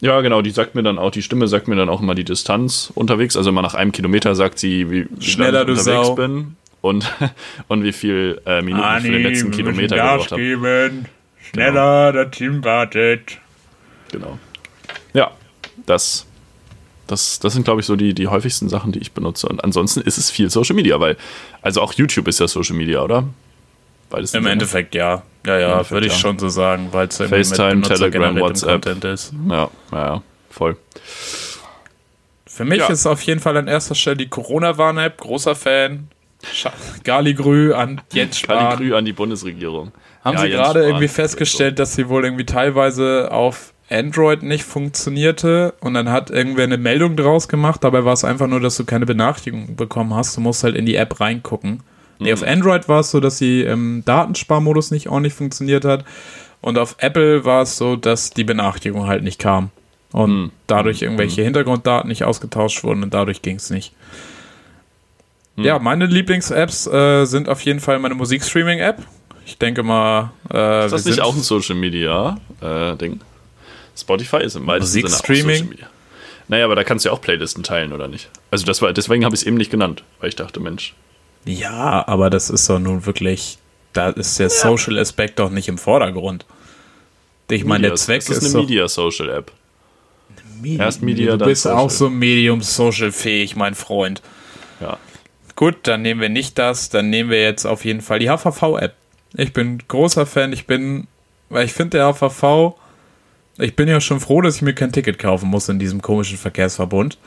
B: Ja, genau, die sagt mir dann auch, die Stimme sagt mir dann auch immer die Distanz unterwegs. Also immer nach einem Kilometer sagt sie, wie, wie
A: Schneller,
B: lange ich
A: du
B: unterwegs
A: Sau.
B: bin und, und wie viel äh, Minuten ich für den letzten Kilometer gebraucht habe.
A: geben. Schneller, das Team wartet.
B: Genau. Ja, das, das, das sind, glaube ich, so die, die häufigsten Sachen, die ich benutze. Und ansonsten ist es viel Social Media, weil, also auch YouTube ist ja Social Media, oder? Beides
A: Im Endeffekt ja. Ja, ja, würde ich
B: ja.
A: schon so sagen, weil es
B: FaceTime, Telegram, WhatsApp.
A: Content ist.
B: Ja, ja, ja, voll.
A: Für mich
B: Ja.
A: ist auf jeden Fall an erster Stelle die Corona-Warn-App. Großer Fan. Galigrü an Jens Spahn.
B: Kaligrü an die Bundesregierung.
A: Haben
B: Ja,
A: sie gerade irgendwie
B: ist
A: festgestellt, dass sie wohl irgendwie teilweise auf Android nicht funktionierte und dann hat irgendwer eine Meldung draus gemacht. Dabei war es einfach nur, dass du keine Benachrichtigung bekommen hast. Du musst halt in die App reingucken. Nee,
B: Mhm.
A: auf Android war es so, dass die im Datensparmodus nicht ordentlich funktioniert hat. Und auf Apple war es so, dass die Benachrichtigung halt nicht kam. Und
B: Mhm.
A: dadurch irgendwelche Hintergrunddaten nicht ausgetauscht wurden und dadurch ging es nicht.
B: Mhm.
A: Ja, meine Lieblings-Apps äh, sind auf jeden Fall meine Musikstreaming-App. Ich denke mal. Äh,
B: Ist das nicht auch ein Social Media äh, Ding? Spotify ist im weitesten Sinne auch
A: Musikstreaming?
B: Social Media. Naja, aber da kannst du ja auch Playlisten teilen, oder nicht? Also das war, deswegen habe ich es eben nicht genannt, weil ich dachte, Mensch,
A: Ja, aber das ist doch nun wirklich. Da ist der Social-Aspekt doch nicht im Vordergrund. Ich meine, der Zweck
B: das ist
A: ist,
B: eine. Media Social App. Erst Media,
A: du bist
B: Social.
A: auch so medium-social-fähig, mein Freund.
B: Ja.
A: Gut, dann nehmen wir nicht das, dann nehmen wir jetzt auf jeden Fall die HVV-App. Ich bin großer Fan, ich bin, weil ich finde der HVV, ich bin ja schon froh, dass ich mir kein Ticket kaufen muss in diesem komischen Verkehrsverbund.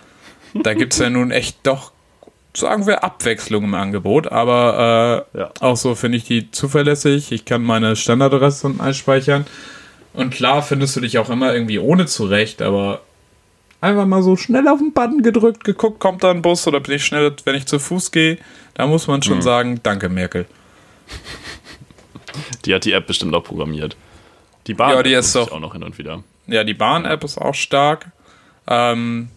A: Da gibt es ja nun echt doch, sagen wir, Abwechslung im Angebot, aber äh,
B: Ja.
A: auch so finde ich die zuverlässig. Ich kann meine Standardadresse einspeichern. Und klar findest du dich auch immer irgendwie ohne zurecht, aber einfach mal so schnell auf den Button gedrückt, geguckt, kommt da ein Bus oder bin ich schnell, wenn ich zu Fuß gehe, da muss man
B: Mhm.
A: schon sagen, danke Merkel.
B: Die hat die App bestimmt auch programmiert. Die Bahn
A: Ja, die ist doch-
B: auch noch hin und wieder.
A: Ja, die Bahn-App ist auch stark. Ähm,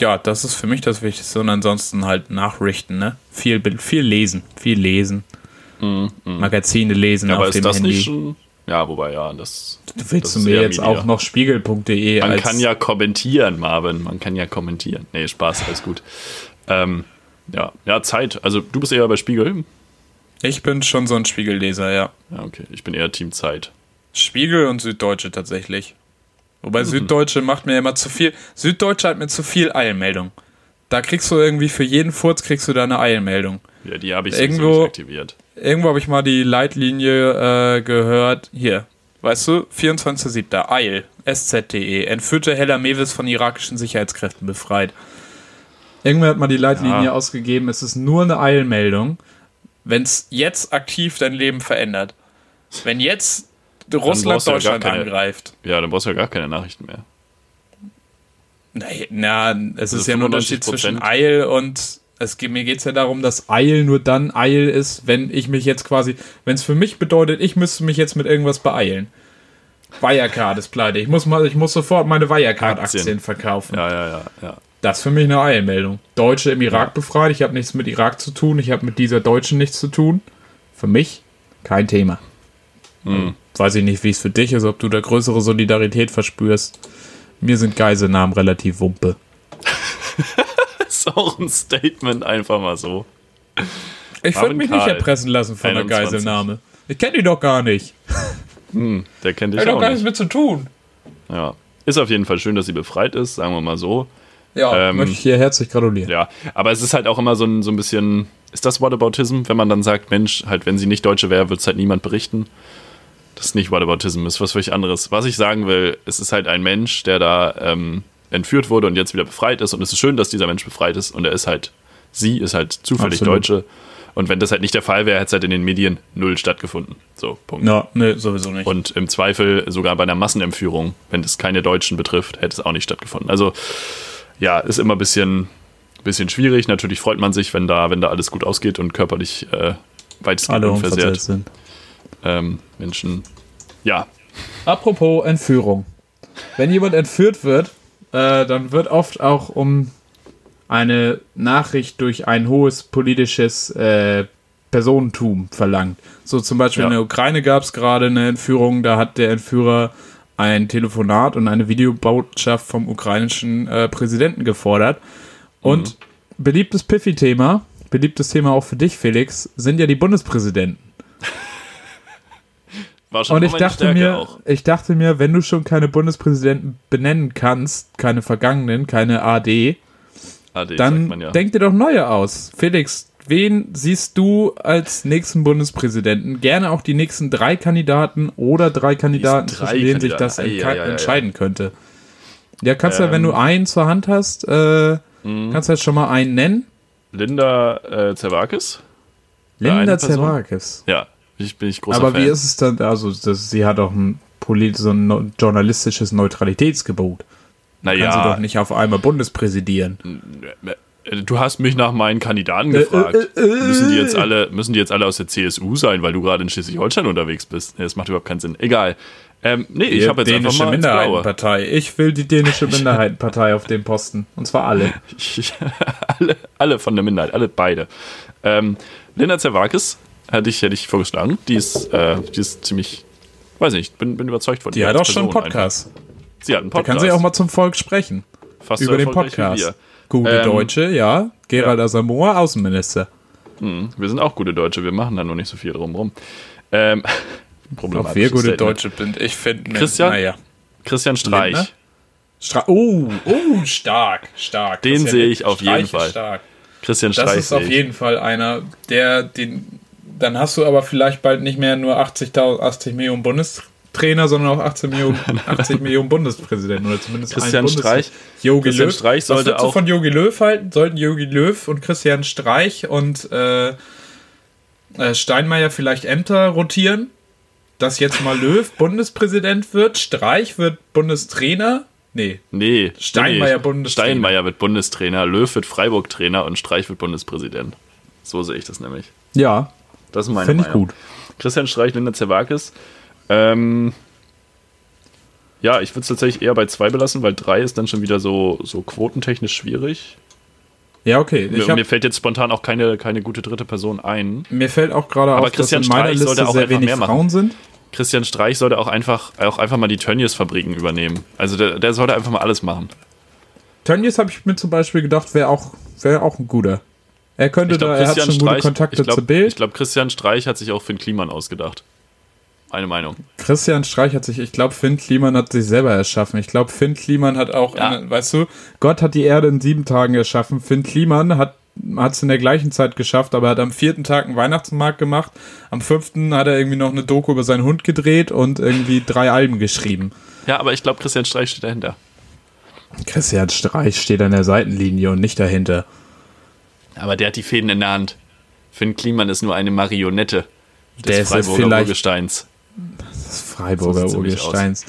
A: ja, das ist für mich das Wichtigste und ansonsten halt nachrichten, ne? Viel, viel lesen, viel lesen. Magazine lesen
B: Ja,
A: auf
B: aber
A: dem
B: ist das
A: Handy.
B: nicht schon. Ja, wobei, ja, das.
A: du willst
B: das
A: du mir jetzt
B: Media.
A: auch noch spiegel.de
B: Man kann ja kommentieren, Marvin. Man kann ja kommentieren. Nee, Spaß, alles gut. Ähm, ja, ja, Zeit. Also, du bist eher bei Spiegel.
A: Ich bin schon so ein Spiegelleser, ja.
B: Ja, okay. Ich bin eher Team Zeit.
A: Spiegel und Süddeutsche tatsächlich. Wobei
B: Mhm.
A: Süddeutsche macht mir immer zu viel. Süddeutsche hat mir zu viel Eilmeldung. Da kriegst du irgendwie für jeden Furz kriegst du da eine Eilmeldung.
B: Ja, die habe ich
A: Irgendwo-
B: aktiviert.
A: Irgendwo habe ich mal die Leitlinie äh, gehört. Hier, weißt du, 24.07. Eil, SZ.de. Entführte Hella Mewis von irakischen Sicherheitskräften befreit. Irgendwer hat mal die Leitlinie
B: Ja.
A: ausgegeben. Es ist nur eine Eilmeldung. Wenn es jetzt aktiv dein Leben verändert. Wenn jetzt Russland
B: du ja
A: Deutschland
B: keine-
A: angreift.
B: Ja, dann brauchst du ja gar keine Nachrichten mehr.
A: Nee, na, es
B: Also
A: ist ja nur ein Unterschied
B: 95%.
A: zwischen Eil und es mir geht es ja darum, dass Eil nur dann Eil ist, wenn ich mich jetzt quasi, wenn es für mich bedeutet, ich müsste mich jetzt mit irgendwas beeilen. Wirecard ist pleite. Ich muss mal, ich muss sofort meine Wirecard-Aktien
B: Aktien.
A: verkaufen.
B: Ja, ja, ja, ja.
A: Das ist für mich eine Eilmeldung. Deutsche im Irak befreit. Ich habe nichts mit Irak zu tun. Ich habe mit dieser Deutschen nichts zu tun. Für mich kein Thema.
B: Hm.
A: Weiß ich nicht, wie es für dich ist, ob du da größere Solidarität verspürst. Mir sind Geiselnamen relativ wumpe.
B: Ist auch ein Statement, einfach mal so.
A: Ich würde mich nicht
B: Karl,
A: erpressen lassen von der
B: 21.
A: Geiselnahme. Ich kenne die doch gar nicht.
B: Der kennt dich
A: Ich habe
B: auch
A: doch gar
B: nicht.
A: nichts mit zu tun.
B: Ja. Ist auf jeden Fall schön, dass sie befreit ist, sagen wir mal so.
A: Ja,
B: Ähm,
A: möchte ich hier herzlich gratulieren.
B: Ja, aber es ist halt auch immer so ein, so ein bisschen, ist das Whataboutism, wenn man dann sagt, Mensch, halt, wenn sie nicht Deutsche wäre, würde es halt niemand berichten. Das ist nicht Whataboutism, ist was völlig anderes. Was ich sagen will, es ist halt ein Mensch, der da ähm, entführt wurde und jetzt wieder befreit ist. Und es ist schön, dass dieser Mensch befreit ist und er ist halt sie ist halt zufällig
A: Absolut.
B: Deutsche. Und wenn das halt nicht der Fall wäre, hätte es halt in den Medien null stattgefunden. So, Punkt.
A: Ja, ne, sowieso nicht.
B: Und im Zweifel sogar bei einer Massenentführung, wenn das keine Deutschen betrifft, hätte es auch nicht stattgefunden. Also ja, ist immer ein bisschen, bisschen schwierig. Natürlich freut man sich, wenn da, wenn da alles gut ausgeht und körperlich äh, weitestgehend
A: Alle unversehrt sind.
B: Ähm, Menschen. Ja,
A: Apropos Entführung. Wenn jemand entführt wird, äh, dann wird oft auch um eine Nachricht durch ein hohes politisches äh, Personentum verlangt. So zum Beispiel
B: Ja.
A: in der Ukraine gab es gerade eine Entführung, da hat der Entführer ein Telefonat und eine Videobotschaft vom ukrainischen äh, Präsidenten gefordert. Und beliebtes Piffy-Thema, beliebtes Thema auch für dich, Felix, sind ja die Bundespräsidenten.
B: war schon
A: Und ich dachte mir,
B: auch.
A: ich dachte mir, wenn du schon keine Bundespräsidenten benennen kannst, keine vergangenen, keine AD,
B: AD,
A: dann
B: ja.
A: denk dir doch neue aus. Felix, wen siehst du als nächsten Bundespräsidenten? Gerne auch die nächsten drei Kandidaten oder drei Kandidaten,
B: drei
A: zwischen denen sich das
B: Kandidaten. Ei, ei, ei, ei.
A: entscheiden könnte. Ja, kannst ja, wenn
B: Ähm.
A: du einen zur Hand hast, äh,
B: Mhm.
A: kannst du jetzt schon mal einen nennen.
B: Linda äh, eine
A: Linda? Zerwakis.
B: Ja, ich bin ich großer
A: Aber
B: Fan.
A: wie ist es dann, also das, sie hat auch ein so ein no- journalistisches Neutralitätsgebot. Kann sie
B: naja,
A: doch nicht auf einmal Bundespräsidieren.
B: äh, du hast mich nach meinen Kandidaten
A: Äh,
B: gefragt.
A: äh, äh,
B: müssen, die jetzt alle, müssen die jetzt alle aus der CSU sein, weil du gerade in Schleswig-Holstein unterwegs bist? Nee, das macht überhaupt keinen Sinn. Egal. Ähm, nee, ich habe jetzt einfach
A: dänische
B: mal ins Blaue.
A: Minderheitenpartei. Ich will die dänische Minderheitenpartei auf dem Posten. Und zwar alle.
B: Alle, alle von der Minderheit, alle beide. Ähm, Linda Zerwakis hätte ich, hätte ich vorgeschlagen. Die ist, äh, die ist ziemlich, weiß nicht, bin, bin überzeugt von
A: Die
B: ihr
A: hat
B: als
A: auch schon einen Podcast.
B: einfach. Sie hat einen
A: Da
B: Podcast.
A: kann sie auch mal zum Volk sprechen.
B: fast
A: über den Podcast. Gute
B: Ähm,
A: Deutsche, ja. Gerald Asamoah, Außenminister.
B: Hm, wir sind auch gute Deutsche, wir machen da nur nicht so viel drumrum. Ähm,
A: Ob
B: problematisches
A: wir gute
B: Statement.
A: Deutsche sind, ich finde.
B: Christian?
A: Naja.
B: Christian Streich.
A: Lindner? Stra oh, oh, stark, stark.
B: Den sehe ich auf jeden
A: Streich ist
B: Fall. Christian
A: Das
B: Streich.
A: ist auf jeden Fall einer, der den. Dann hast du aber vielleicht bald nicht mehr nur 80.000 80 Millionen Bundestrainer, sondern auch 80 Millionen, 80 Millionen Bundespräsidenten oder zumindest
B: Christian
A: einen
B: Streich.
A: Jogi
B: Christian
A: Löw.
B: Streich
A: Was
B: sollte
A: du
B: auch-
A: von Jogi Löw halten? Sollten Jogi Löw und Christian Streich und äh, äh, Steinmeier vielleicht Ämter rotieren? Dass jetzt mal Löw Bundespräsident wird, Streich wird Bundestrainer? Nee,
B: Nee,
A: Steinmeier
B: nee.
A: Bundestrainer.
B: Steinmeier wird Bundestrainer, Löw wird Freiburg-Trainer und Streich wird Bundespräsident. So sehe ich das nämlich.
A: Ja,
B: Das ist meine
A: finde ich gut.
B: Christian Streich, Linda Zerwakis. Ähm, ja, ich würde es tatsächlich eher bei zwei belassen, weil drei ist dann schon wieder so, so quotentechnisch schwierig.
A: Ja, okay. Ich
B: Mir, mir fällt jetzt spontan auch keine, keine gute dritte Person ein.
A: Mir fällt auch gerade
B: Aber
A: auf,
B: Christian
A: dass in meiner
B: Streich
A: Liste
B: sollte auch
A: sehr wenig. Frauen sind.
B: Christian Streich sollte auch einfach, auch einfach mal die Tönnies-Fabriken übernehmen. Also der, der sollte einfach mal alles machen.
A: Tönnies habe ich mir zum Beispiel gedacht, wäre auch, wär auch ein guter. Er könnte
B: Ich
A: da, er hat
B: Christian
A: schon gute
B: Streich,
A: Kontakte
B: ich glaub,
A: zu Bild.
B: ich glaube, Christian Streich hat sich auch Finn Kliman ausgedacht. Eine Meinung.
A: Christian Streich hat sich, ich glaube, Finn Kliman hat sich selber erschaffen. Ich glaube, Finn Kliman hat auch,
B: Ja.
A: eine, weißt du, Gott hat die Erde in sieben Tagen erschaffen. Finn Kliman hat es in der gleichen Zeit geschafft, aber er hat am vierten Tag einen Weihnachtsmarkt gemacht. Am fünften hat er irgendwie noch eine Doku über seinen Hund gedreht und irgendwie drei Alben geschrieben.
B: Ja, aber ich glaube, Christian Streich steht dahinter.
A: Christian Streich steht an der Seitenlinie und nicht dahinter.
B: Aber der hat die Fäden in der Hand. Finn Kliman ist nur eine Marionette des
A: Der ist
B: Freiburger Urgesteins.
A: Das Freiburger
B: So
A: Urgesteins.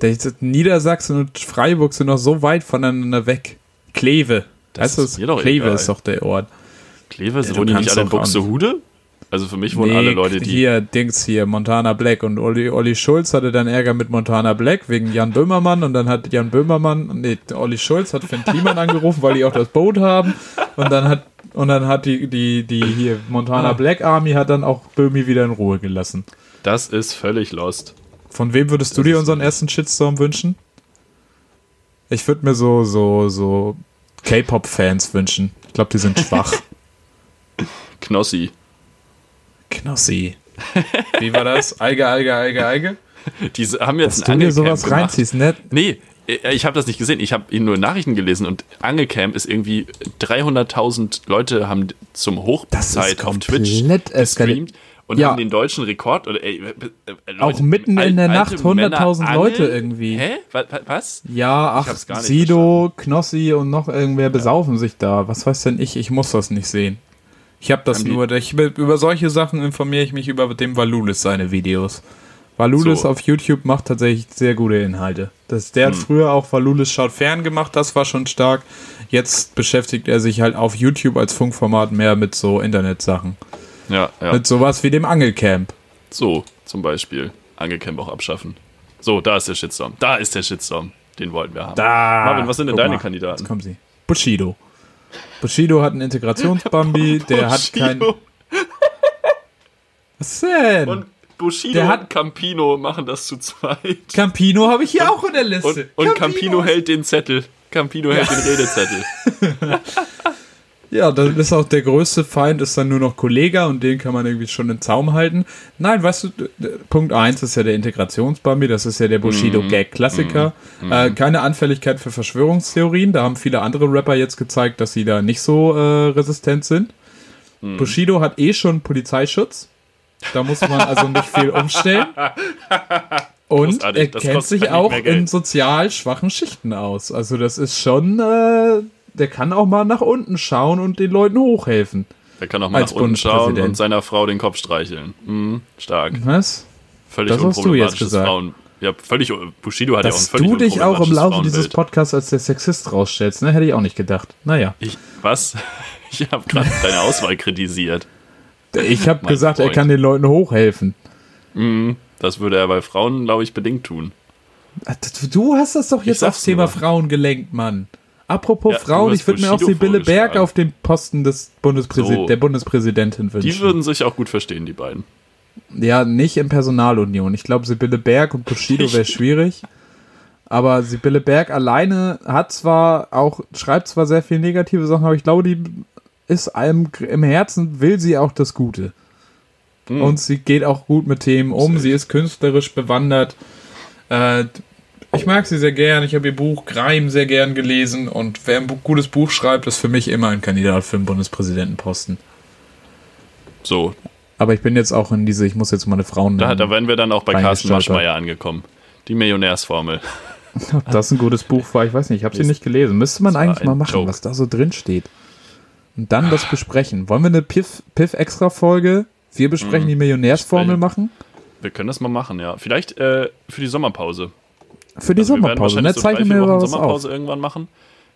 A: Der- Niedersachsen und Freiburg sind noch so weit voneinander weg. Kleve.
B: Das
A: weißt du,
B: ist
A: Kleve
B: egal.
A: ist doch der Ort.
B: Kleve,
A: du
B: wohnen die nicht alle in Buxtehude? Also für mich wohnen
A: Nee,
B: alle Leute, die.
A: Hier, Dings hier, Montana Black. Und Olli, Olli Schulz hatte dann Ärger mit Montana Black wegen Jan Böhmermann. Und dann hat Jan Böhmermann, nee, Olli Schulz hat Finn Kliman angerufen, weil die auch das Boot haben. Und dann hat, und dann hat die, die, die hier Montana
B: Ah.
A: Black Army hat dann auch Böhmi wieder in Ruhe gelassen.
B: Das ist völlig lost.
A: Von wem würdest du dir unseren ersten Shitstorm wünschen? Ich würde mir so, so, so K-Pop-Fans wünschen. Ich glaube, die sind schwach.
B: Knossi.
A: Knossi. Wie war das? Eige, Eige, Eige, Eige?
B: Die haben jetzt
A: Dass du dir sowas
B: gemacht.
A: reinziehst, ne?
B: Nee, äh, ich habe das nicht gesehen. Ich habe ihn nur in Nachrichten gelesen und Angelcamp ist irgendwie 300.000 Leute haben zum Hochzeit auf Twitch gestreamt und
A: Ja.
B: haben den deutschen Rekord. Oder, ey, äh, äh,
A: Auch
B: Leute,
A: mitten in der Nacht
B: Männer
A: 100.000 Leute irgendwie.
B: Hä? Wa- wa- Was?
A: Ja, ach, Sido, Knossi und noch irgendwer besaufen sich da. Was weiß denn ich? Ich muss das nicht sehen. Ich habe das nur. Ich, über solche Sachen informiere ich mich über dem Valulis seine Videos. Valulis
B: So.
A: auf YouTube macht tatsächlich sehr gute Inhalte. Das, der
B: Hm.
A: hat früher auch Valulis schaut fern gemacht, das war schon stark. Jetzt beschäftigt er sich halt auf YouTube als Funkformat mehr mit so Internetsachen.
B: Ja, ja.
A: Mit sowas wie dem Angelcamp.
B: So, zum Beispiel. Angelcamp auch abschaffen. So, da ist der Shitstorm. Da ist der Shitstorm. Den wollten wir haben.
A: Da.
B: Marvin, was sind denn deine
A: mal,
B: Kandidaten?
A: Jetzt kommen sie. Bushido. Bushido hat einen Integrationsbambi, der hat kein. Was denn?
B: Und Bushido
A: Der hat-
B: und Campino machen das zu zweit.
A: Campino habe ich hier auch in der Liste.
B: Und, und Campino hält den Zettel. Campino hält den Redezettel.
A: Ja, dann ist auch der größte Feind ist dann nur noch Kollega und den kann man irgendwie schon in Zaum halten. Nein, weißt du, Punkt 1 ist ja der Integrationsbambi, das ist ja der
B: Mhm.
A: Bushido-Gag-Klassiker. Äh, keine Anfälligkeit für Verschwörungstheorien, da haben viele andere Rapper jetzt gezeigt, dass sie da nicht so äh, resistent sind.
B: Mhm.
A: Bushido hat eh schon Polizeischutz. Da muss man also nicht viel umstellen. Und er kennt sich
B: halt
A: auch in sozial schwachen Schichten aus. Also das ist schon, äh, der kann auch mal nach unten schauen und den Leuten hochhelfen.
B: Er kann auch mal nach unten schauen und seiner Frau den Kopf streicheln. Mhm, stark.
A: Was?
B: Völlig
A: Das hast du jetzt gesagt.
B: Frauen. Ja, völlig. Bushido hat ja auch ein
A: Dass
B: völlig
A: du dich auch im Laufe dieses. Podcasts als der Sexist rausstellst, ne? Hätte ich auch nicht gedacht. Naja.
B: Ich, was? Ich habe gerade deine Auswahl kritisiert.
A: Ich habe gesagt, er
B: Freund.
A: kann den Leuten hochhelfen.
B: Mhm, das würde er bei Frauen, glaube ich, bedingt tun.
A: Du hast das doch jetzt aufs Thema
B: nur.
A: Frauen gelenkt, Mann. Apropos
B: Ja,
A: Frauen, ich würde mir auch Sibylle Berg auf den Posten des Bundespräsid
B: So.
A: der Bundespräsidentin wünschen.
B: Die würden sich auch gut verstehen, die beiden.
A: Ja, nicht in Personalunion. Ich glaube, Sibylle Berg und Bushido wäre schwierig. Aber Sibylle Berg alleine hat zwar auch, schreibt zwar sehr viel negative Sachen, aber ich glaube, die ist allem im Herzen, will sie auch das Gute. Und sie geht auch gut mit Themen um. Sie ist künstlerisch bewandert. Äh, ich mag sie sehr gern. Ich habe ihr Buch Greim sehr gern gelesen. Und wer ein gutes Buch schreibt, ist für mich immer ein Kandidat für den Bundespräsidentenposten.
B: So,
A: Aber ich bin jetzt auch in diese, ich muss jetzt mal eine Frauen
B: da, da wären wir dann auch bei Carsten. Maschmeyer angekommen. Die Millionärsformel.
A: Ob das ein gutes Buch war, ich weiß nicht, ich habe sie nicht gelesen. Müsste man eigentlich mal machen,
B: Joke.
A: was da so drin steht. Und dann das besprechen. Wollen wir eine Piff, Piff? Wir besprechen die Millionärsformel machen?
B: Wir können das mal machen, ja. Vielleicht äh, für die Sommerpause.
A: Für die
B: Also wir werden
A: Sommerpause, ne?
B: wahrscheinlich so drei,
A: Zeichnen
B: vier
A: wir
B: Wochen
A: was auf.
B: Sommerpause irgendwann machen.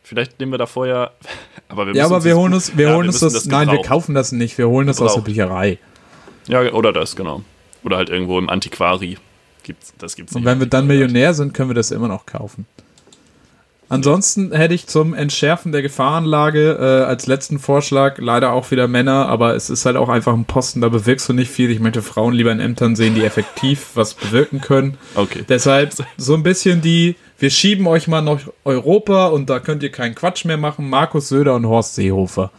B: Vielleicht nehmen wir da vorher. Aber wir
A: Ja, aber wir holen uns, wir
B: Ja,
A: holen uns
B: müssen
A: das, nein, wir kaufen das nicht, wir holen das aus der. Bücherei.
B: Ja, oder das, genau. Oder halt irgendwo im Antiquari. Gibt's, das gibt's
A: Und
B: nicht.
A: wenn wir dann Millionär sind, können wir das immer noch kaufen. Ansonsten hätte ich zum Entschärfen der Gefahrenlage äh, als letzten Vorschlag leider auch wieder Männer, aber es ist halt auch einfach ein Posten, da bewirkst du nicht viel. Ich möchte Frauen lieber in Ämtern sehen, die effektiv was bewirken können.
B: Okay.
A: Deshalb so ein bisschen die, wir schieben euch mal nach Europa und da könnt ihr keinen Quatsch mehr machen. Markus Söder und Horst Seehofer.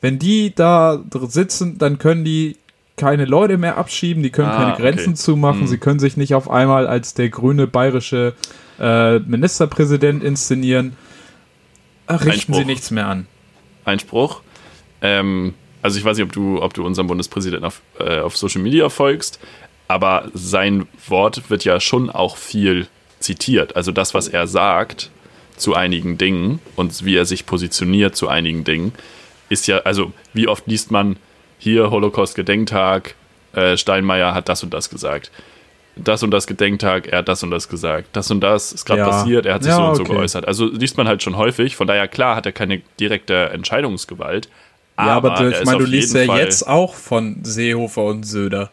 A: Wenn die da sitzen, dann können die keine Leute mehr abschieben, die können
B: Ah,
A: keine Grenzen
B: okay.
A: zumachen, sie können sich nicht auf einmal als der grüne bayerische äh, Ministerpräsident inszenieren. Ach, richten
B: Einspruch.
A: sie nichts mehr an.
B: Einspruch. Ähm, also ich weiß nicht, ob du, ob du unserem Bundespräsidenten auf, äh, auf Social Media folgst, aber sein Wort wird ja schon auch viel zitiert. Also das, was er sagt zu einigen Dingen und wie er sich positioniert zu einigen Dingen, ist ja, also wie oft liest man hier Holocaust-Gedenktag, äh, Steinmeier hat das und das gesagt. Das und das Gedenktag, er hat das und das gesagt. Das und das ist gerade
A: Ja.
B: passiert, er hat sich
A: Ja,
B: so und so
A: okay.
B: geäußert. Also liest man halt schon häufig. Von daher, klar, hat er keine direkte Entscheidungsgewalt.
A: ja, aber,
B: er
A: ich meine, du liest ja
B: Fall-
A: jetzt auch von Seehofer und Söder.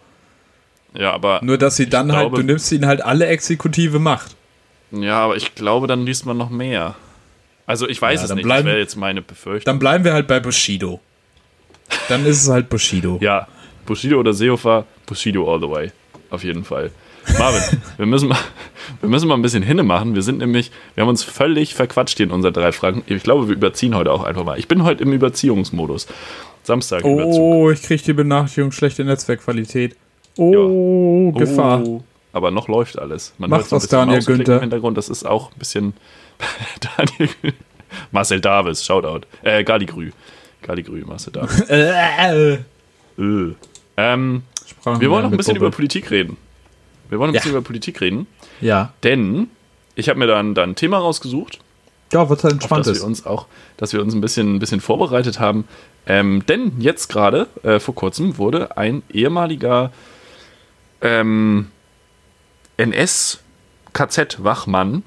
B: Ja, aber,
A: Nur, dass sie dann halt,
B: glaube-
A: du nimmst ihnen halt alle exekutive Macht.
B: ja, aber ich glaube, dann liest man noch mehr. Also ich weiß
A: Ja,
B: es
A: dann
B: nicht.
A: bleiben-
B: das wäre jetzt meine Befürchtung.
A: Dann bleiben wir halt bei Bushido. Dann ist es halt Bushido.
B: Ja, Bushido oder Seehofer, Bushido all the way. Auf jeden Fall. Marvin, wir müssen, mal, wir müssen mal ein bisschen hinne machen. Wir sind nämlich, wir haben uns völlig verquatscht hier in unseren drei Fragen. Ich glaube, wir überziehen heute auch einfach mal. Ich bin heute im Überziehungsmodus. Samstag.
A: Oh, ich kriege die Benachrichtigung, schlechte Netzwerkqualität. Oh, Gefahr.
B: Oh, aber noch läuft alles. Man
A: Macht
B: hört so ein
A: was, Daniel Günther.
B: Im Hintergrund, das ist auch ein bisschen Daniel Marcel Davis, Shoutout. Äh, Galigrü. Galigrü, Marcel Davis.
A: Äh,
B: Äh. Ähm, wir wollen noch ein bisschen über Politik reden. Wir wollen ein ja. bisschen über Politik reden.
A: Ja.
B: Denn ich habe mir dann, dann ein Thema rausgesucht.
A: Ja, was halt entspannt
B: ist. Dass wir uns auch, dass wir uns ein bisschen, ein bisschen vorbereitet haben. Ähm, denn jetzt gerade, äh, vor kurzem, wurde ein ehemaliger ähm, NS-KZ-Wachmann,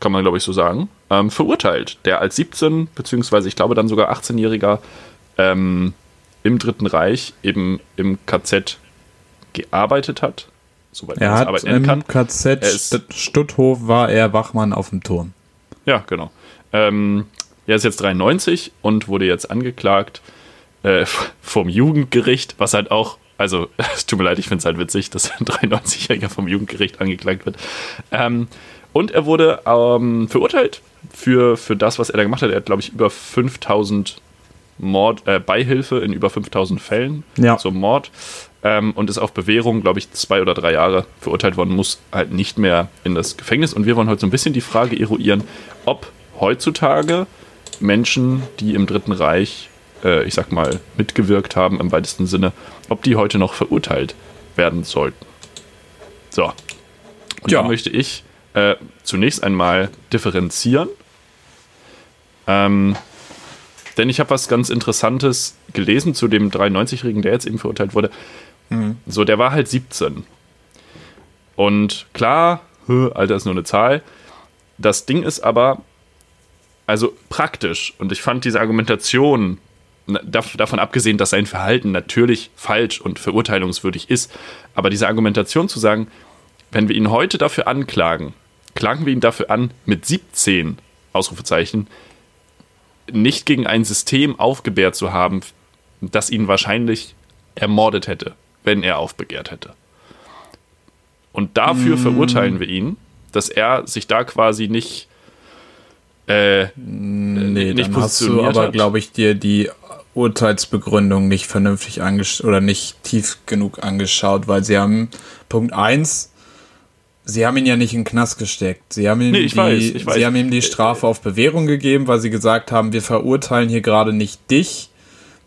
B: kann man glaube ich so sagen, ähm, verurteilt, der als 17, beziehungsweise ich glaube dann sogar 18-Jähriger ähm, im Dritten Reich eben im KZ gearbeitet hat.
A: Soweit er hat arbeiten im kann. KZ St Stutthof war er Wachmann auf dem Turm.
B: Ja, genau. Ähm, er ist jetzt 93 und wurde jetzt angeklagt äh, vom Jugendgericht, was halt auch, also es tut mir leid, ich finde es halt witzig, dass ein 93-Jähriger vom Jugendgericht angeklagt wird. Ähm, und er wurde ähm, verurteilt für, für das, was er da gemacht hat. Er hat, glaube ich, über 5000 Mord, äh, Beihilfe in über 5000 Fällen
A: ja.
B: zum Mord ähm, und ist auf Bewährung, glaube ich, zwei oder drei Jahre verurteilt worden, muss halt nicht mehr in das Gefängnis. Und wir wollen heute so ein bisschen die Frage eruieren, ob heutzutage Menschen, die im Dritten Reich, äh, ich sag mal, mitgewirkt haben im weitesten Sinne, ob die heute noch verurteilt werden sollten. So. Und ja. möchte ich äh, zunächst einmal differenzieren. Ähm, denn ich habe was ganz Interessantes gelesen zu dem 93-Jährigen, der jetzt eben verurteilt wurde. Mhm. So, der war halt 17. Und klar, Alter ist nur eine Zahl. Das Ding ist aber, also praktisch, und ich fand diese Argumentation, davon abgesehen, dass sein Verhalten natürlich falsch und verurteilungswürdig ist, aber diese Argumentation zu sagen, wenn wir ihn heute dafür anklagen, klagen wir ihn dafür an, mit 17 Ausrufezeichen nicht gegen ein System aufgebehrt zu haben, das ihn wahrscheinlich ermordet hätte, wenn er aufbegehrt hätte. Und dafür mm. verurteilen wir ihn, dass er sich da quasi nicht
A: äh, nee, nicht dann hast du aber, glaube ich, dir die Urteilsbegründung nicht vernünftig angeschaut oder nicht tief genug angeschaut, weil sie haben Punkt 1 Sie haben ihn ja nicht in den Knast gesteckt. Sie haben ihm, nee, die, weiß, weiß. Sie haben ihm die Strafe auf Bewährung gegeben, weil sie gesagt haben, wir verurteilen hier gerade nicht dich,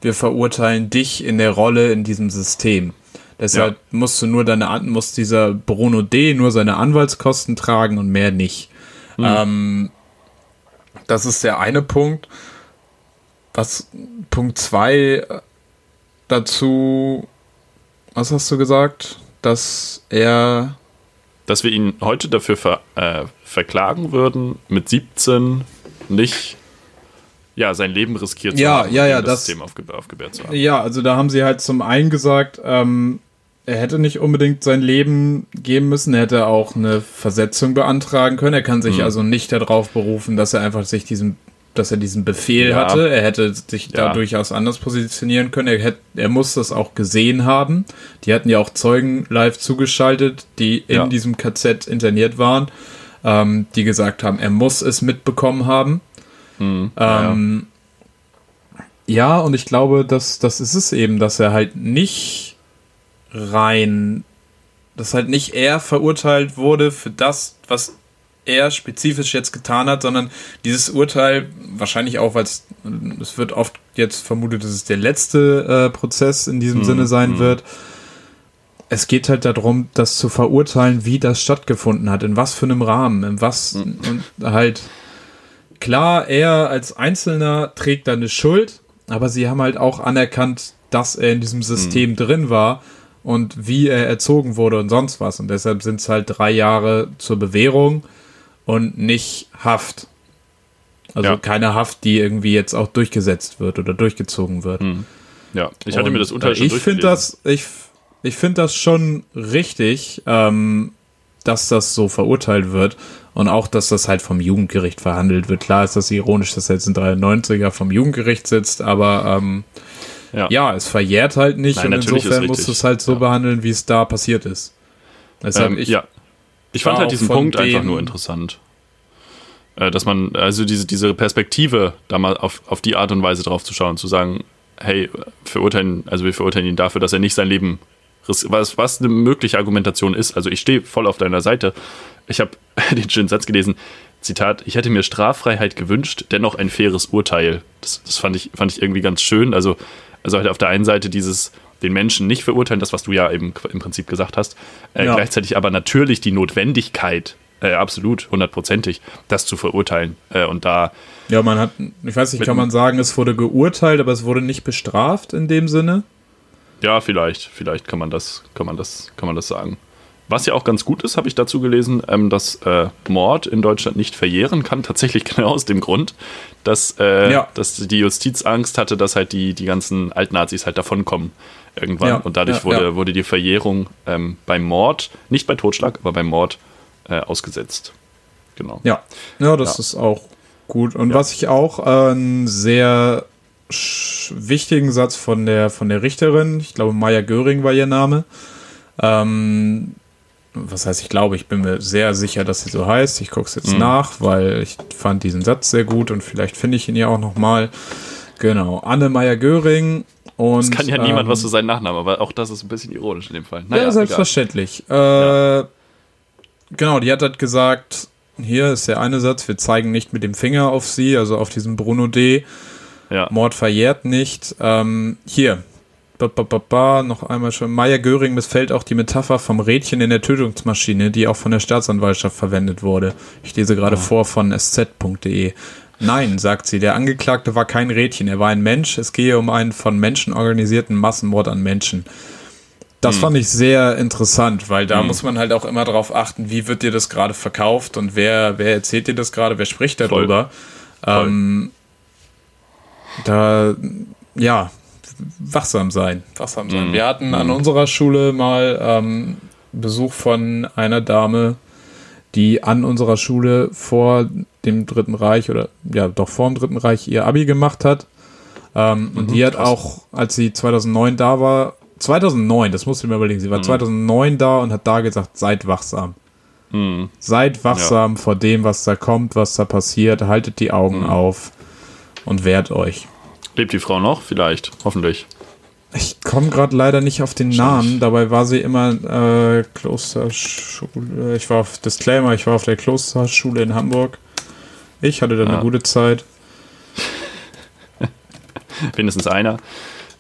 A: wir verurteilen dich in der Rolle in diesem System. Deshalb ja. musst du nur deine, muss dieser Bruno D. nur seine Anwaltskosten tragen und mehr nicht. Mhm. Ähm, das ist der eine Punkt. Was Punkt zwei dazu, was hast du gesagt? Dass er
B: dass wir ihn heute dafür ver, äh, verklagen würden, mit 17 nicht ja, sein Leben riskiert
A: ja, zu haben, ja, ja, das,
B: System aufge aufgebärt zu haben.
A: Ja, also da haben sie halt zum einen gesagt, ähm, er hätte nicht unbedingt sein Leben geben müssen, er hätte auch eine Versetzung beantragen können. Er kann sich mhm. also nicht darauf berufen, dass er einfach sich diesem dass er diesen Befehl ja. hatte. Er hätte sich ja. da durchaus anders positionieren können. Er, hätte, er muss das auch gesehen haben. Die hatten ja auch Zeugen live zugeschaltet, die in ja. diesem KZ interniert waren, ähm, die gesagt haben, er muss es mitbekommen haben. Mhm. Ähm, ja, und ich glaube, dass das ist es eben, dass er halt nicht rein, dass halt nicht er verurteilt wurde für das, was er spezifisch jetzt getan hat, sondern dieses Urteil, wahrscheinlich auch, weil es, es wird oft jetzt vermutet, dass es der letzte äh, Prozess in diesem mhm. Sinne sein mhm. wird. Es geht halt darum, das zu verurteilen, wie das stattgefunden hat, in was für einem Rahmen, in was mhm. und halt klar, er als Einzelner trägt da eine Schuld, aber sie haben halt auch anerkannt, dass er in diesem System mhm. drin war und wie er erzogen wurde und sonst was. Und deshalb sind es halt drei Jahre zur Bewährung und nicht Haft. Also ja. keine Haft, die irgendwie jetzt auch durchgesetzt wird oder durchgezogen wird. Hm.
B: Ja, ich hatte und mir das Urteil
A: schon Ich finde das, ich, ich finde das schon richtig, ähm, dass das so verurteilt wird und auch, dass das halt vom Jugendgericht verhandelt wird. Klar ist das ironisch, dass jetzt ein 93er vom Jugendgericht sitzt, aber ähm, ja. ja. es verjährt halt nicht Nein, und insofern musst du es halt so ja. behandeln, wie es da passiert ist.
B: Deshalb ähm, ich, ja. Ich fand halt diesen Punkt einfach nur interessant. Äh, dass man, also diese, diese Perspektive, da mal auf, auf die Art und Weise drauf zu schauen, zu sagen, hey, verurteilen, also wir verurteilen ihn dafür, dass er nicht sein Leben was, was eine mögliche Argumentation ist. Also ich stehe voll auf deiner Seite. Ich habe den schönen Satz gelesen, Zitat, ich hätte mir Straffreiheit gewünscht, dennoch ein faires Urteil. Das, das fand, ich, fand ich irgendwie ganz schön. Also, also halt auf der einen Seite dieses, den Menschen nicht verurteilen, das, was du ja eben im Prinzip gesagt hast, äh, ja. gleichzeitig aber natürlich die Notwendigkeit, äh, absolut, hundertprozentig, das zu verurteilen. Äh, und da.
A: Ja, man hat, ich weiß nicht, kann man sagen, es wurde geurteilt, aber es wurde nicht bestraft in dem Sinne?
B: Ja, vielleicht, vielleicht kann man das, kann man das, kann man das sagen. Was ja auch ganz gut ist, habe ich dazu gelesen, ähm, dass äh, Mord in Deutschland nicht verjähren kann. Tatsächlich genau aus dem Grund, dass, äh, ja. dass die Justiz Angst hatte, dass halt die, die ganzen Altnazis halt davonkommen irgendwann. Ja, und dadurch ja, wurde, wurde die Verjährung ähm, beim Mord, nicht bei Totschlag, aber beim Mord äh, ausgesetzt.
A: Genau. Ja, ja das ist auch gut. Und was ich auch äh, einen sehr wichtigen Satz von der, von der Richterin, ich glaube Maya Göring war ihr Name, ähm, was heißt, ich glaube, ich bin mir sehr sicher, dass sie so heißt. Ich gucke es jetzt mhm. nach, weil ich fand diesen Satz sehr gut und vielleicht finde ich ihn ja auch nochmal. Genau, Anne Meyer-Göring und. Es
B: kann ja ähm, niemand was zu seinem Nachnamen, aber auch das ist ein bisschen ironisch in dem Fall.
A: Naja, ja, selbstverständlich. Äh, ja. Genau, die hat halt gesagt, hier ist der eine Satz, wir zeigen nicht mit dem Finger auf sie, also auf diesen Bruno D. Ja. Mord verjährt nicht. Ähm, hier, Ba, ba, ba, ba, noch einmal schon. Meier Göring missfällt auch die Metapher vom Rädchen in der Tötungsmaschine, die auch von der Staatsanwaltschaft verwendet wurde. Ich lese gerade oh. vor von sz.de. Nein, sagt sie, der Angeklagte war kein Rädchen, er war ein Mensch. Es gehe um einen von Menschen organisierten Massenmord an Menschen. Das hm. fand ich sehr interessant, weil da hm. muss man halt auch immer darauf achten, wie wird dir das gerade verkauft und wer, wer erzählt dir das gerade, wer spricht darüber. Voll. Ähm, da, ja, wachsam sein. Wachsam sein. Mhm. Wir hatten an mhm. unserer Schule mal ähm, Besuch von einer Dame, die an unserer Schule vor dem Dritten Reich oder ja doch vor dem Dritten Reich ihr Abi gemacht hat. Ähm, mhm, und die hat krass. auch, als sie 2009 da war, 2009, das musst du mir überlegen, sie war mhm. 2009 da und hat da gesagt, seid wachsam. Mhm. Seid wachsam ja. vor dem, was da kommt, was da passiert, haltet die Augen mhm. auf und wehrt euch.
B: Lebt die Frau noch? Vielleicht, hoffentlich.
A: Ich komme gerade leider nicht auf den Namen. Dabei war sie immer äh, Klosterschule. Ich war auf Disclaimer, ich war auf der Klosterschule in Hamburg. Ich hatte da ja. eine gute Zeit.
B: Mindestens einer.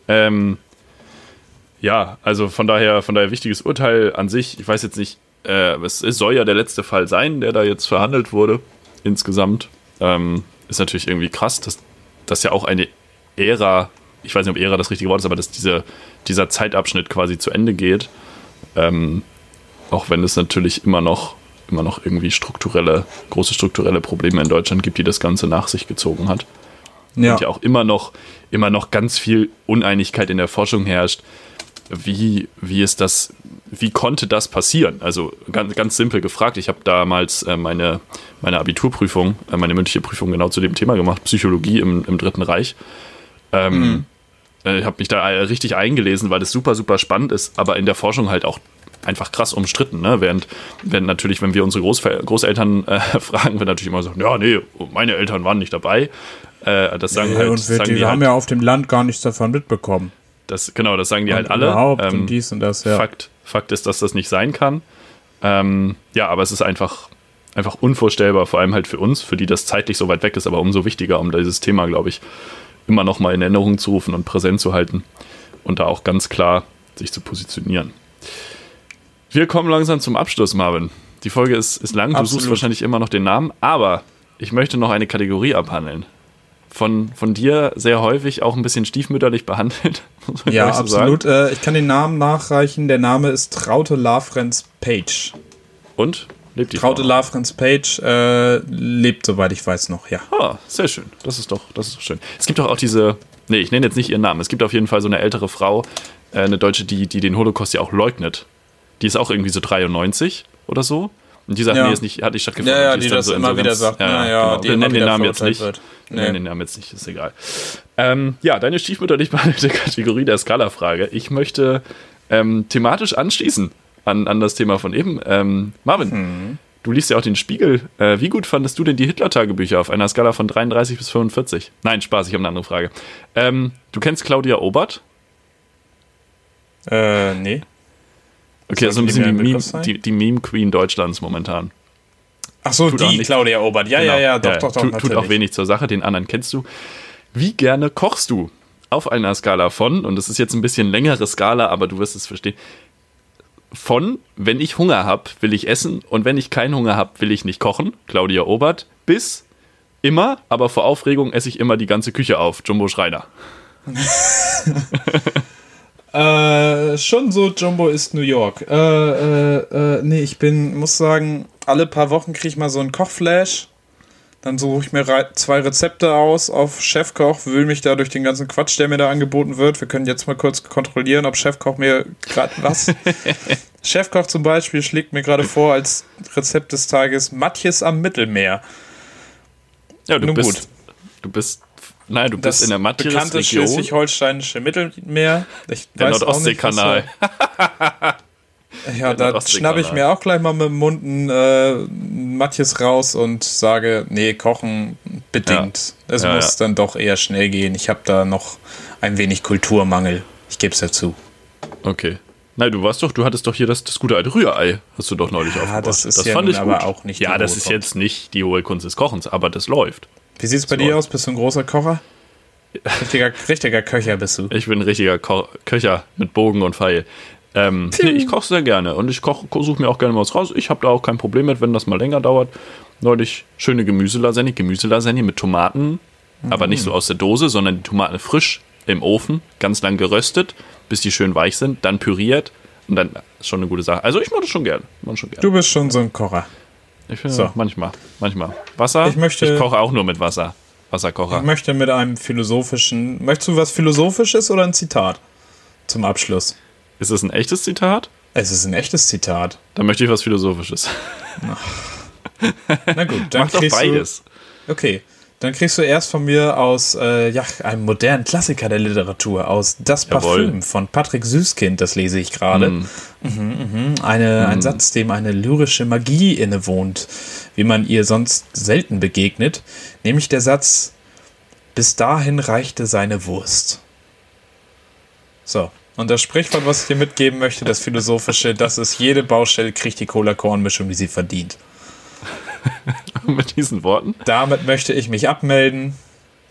B: Ähm, ja, also von daher, von daher wichtiges Urteil an sich. Ich weiß jetzt nicht, äh, es, soll ja der letzte Fall sein, der da jetzt verhandelt wurde. Insgesamt ähm, ist natürlich irgendwie krass, dass das ja auch eine Ära, ich weiß nicht, ob Ära das richtige Wort ist, aber dass diese, dieser Zeitabschnitt quasi zu Ende geht. Ähm, auch wenn es natürlich immer noch, immer noch irgendwie strukturelle, große strukturelle Probleme in Deutschland gibt, die das Ganze nach sich gezogen hat. Ja. Und ja auch immer noch, immer noch ganz viel Uneinigkeit in der Forschung herrscht. Wie, wie ist das, wie konnte das passieren? Also ganz, ganz simpel gefragt, ich habe damals äh, meine, meine Abiturprüfung, äh, meine mündliche Prüfung genau zu dem Thema gemacht, Psychologie im, im Dritten Reich. Ähm, mhm. Äh, ich habe mich da richtig eingelesen, weil das super, super spannend ist, aber in der Forschung halt auch einfach krass umstritten. Ne? Während, während natürlich, wenn wir unsere Groß Großeltern äh, fragen, wir natürlich immer sagen, ja, nee, meine Eltern waren nicht dabei. Äh, das sagen nee, halt.
A: Und wir,
B: sagen
A: die, die haben halt, ja auf dem Land gar nichts davon mitbekommen.
B: Das, genau, das sagen die und halt alle.
A: Überhaupt ähm, und dies und das, ja.
B: Fakt, Fakt ist, dass das nicht sein kann. Ähm, ja, aber es ist einfach, einfach unvorstellbar, vor allem halt für uns, für die das zeitlich so weit weg ist, aber umso wichtiger, um dieses Thema, glaube ich, immer noch mal in Erinnerung zu rufen und präsent zu halten und da auch ganz klar sich zu positionieren. Wir kommen langsam zum Abschluss, Marvin. Die Folge ist, ist lang, Absolut. du suchst wahrscheinlich immer noch den Namen, aber ich möchte noch eine Kategorie abhandeln. Von, von dir sehr häufig auch ein bisschen stiefmütterlich behandelt.
A: Ja, so absolut. Äh, ich kann den Namen nachreichen. Der Name ist Traute Lafrenz Page.
B: Und?
A: Lebt die Traute? Lafrenz Page äh, lebt, soweit ich weiß, noch, ja.
B: Ah, sehr schön. Das ist doch, das ist doch schön. Es gibt doch auch diese, nee, ich nenne jetzt nicht ihren Namen. Es gibt auf jeden Fall so eine ältere Frau, äh, eine Deutsche, die, die den Holocaust ja auch leugnet. Die ist auch irgendwie so 93 oder so. Und die sagt, ja. nee, ist nicht, hat nicht stattgefunden.
A: Ja, ja, die, die das so immer wieder sagt.
B: Ja, ja, genau. Wir nennen den Namen jetzt nicht. Wird. Nee. Wir nennen den Namen jetzt nicht, ist egal. Ähm, ja, deine stiefmütterlich behandelte Kategorie der Skala-Frage. Ich möchte ähm, thematisch anschließen an, an das Thema von eben. Ähm, Marvin, hm. Du liest ja auch den Spiegel. Äh, wie gut fandest du denn die Hitler-Tagebücher auf einer Skala von 33 bis 45? Nein, Spaß, ich habe eine andere Frage. Ähm, du kennst Claudia Obert?
A: Äh, nee.
B: Okay, also ein bisschen die Meme, die, die Meme Queen Deutschlands momentan.
A: Ach so, die Claudia Obert. Ja, genau. ja, ja, doch, ja, doch, doch.
B: Tut, tut auch wenig zur Sache, den anderen kennst du. Wie gerne kochst du? Auf einer Skala von, und das ist jetzt ein bisschen längere Skala, aber du wirst es verstehen. Von, wenn ich Hunger habe, will ich essen und wenn ich keinen Hunger habe, will ich nicht kochen. Claudia Obert. Bis immer, aber vor Aufregung esse ich immer die ganze Küche auf. Jumbo Schreiner.
A: Äh, schon so, Jumbo ist New York. Äh, äh, äh, nee, ich bin, muss sagen, alle paar Wochen kriege ich mal so einen Kochflash. Dann suche ich mir zwei Rezepte aus auf Chefkoch, wühle mich da durch den ganzen Quatsch, der mir da angeboten wird. Wir können jetzt mal kurz kontrollieren, ob Chefkoch mir gerade was. Chefkoch zum Beispiel schlägt mir gerade vor als Rezept des Tages Matjes am Mittelmeer.
B: Ja, du Nun bist, gut. du bist Nein, du bist in der Matjes
A: bekannte schleswig-holsteinische Mittelmeer.
B: Ich der Nordostseekanal.
A: ja, da schnappe ich mir auch gleich mal mit dem Mund ein äh, Matjes raus und sage, nee, kochen bedingt. Ja. Es ja, muss ja. dann doch eher schnell gehen. Ich habe da noch ein wenig Kulturmangel. Ich gebe es dazu.
B: Okay. Nein, du warst doch, du hattest doch hier das, das gute alte Rührei, hast du doch neulich ja, aufgebracht.
A: Das ist das ja fand ich aber auch nicht
B: Ja, das ist jetzt nicht die hohe Kunst des Kochens, aber das läuft.
A: Wie sieht es bei so. dir aus? Bist du ein großer Kocher? Richtiger, richtiger Köcher bist du.
B: Ich bin ein richtiger Ko Köcher mit Bogen und Pfeil. Ähm, nee, ich koche sehr gerne und ich suche mir auch gerne was raus. Ich habe da auch kein Problem mit, wenn das mal länger dauert. Neulich schöne Gemüselasagne, Gemüselasagne mit Tomaten, mhm. aber nicht so aus der Dose, sondern die Tomaten frisch im Ofen, ganz lang geröstet, bis die schön weich sind, dann püriert und dann ist schon eine gute Sache. Also ich mache das schon gerne. Schon gern.
A: Du bist schon so ein Kocher.
B: Ich finde, so. manchmal, manchmal. Wasser?
A: Ich, möchte,
B: ich koche auch nur mit Wasser. Wasserkocher.
A: Ich möchte mit einem philosophischen. Möchtest du was Philosophisches oder ein Zitat zum Abschluss?
B: Ist es ein echtes Zitat?
A: Es ist ein echtes Zitat.
B: Dann möchte ich was Philosophisches.
A: Na gut, dann
B: Mach doch beides.
A: Du, okay, dann kriegst du erst von mir aus äh, ja, einem modernen Klassiker der Literatur, aus Das Parfüm Jawohl. von Patrick Süßkind, das lese ich gerade. Mm. Mhm, mh. Eine, mm. Ein Satz, dem eine lyrische Magie innewohnt, wie man ihr sonst selten begegnet, nämlich der Satz, bis dahin reichte seine Wurst. So, und das Sprichwort, was ich dir mitgeben möchte, das Philosophische, das ist, jede Baustelle kriegt die Cola-Kornmischung, die sie verdient.
B: mit diesen Worten.
A: Damit möchte ich mich abmelden.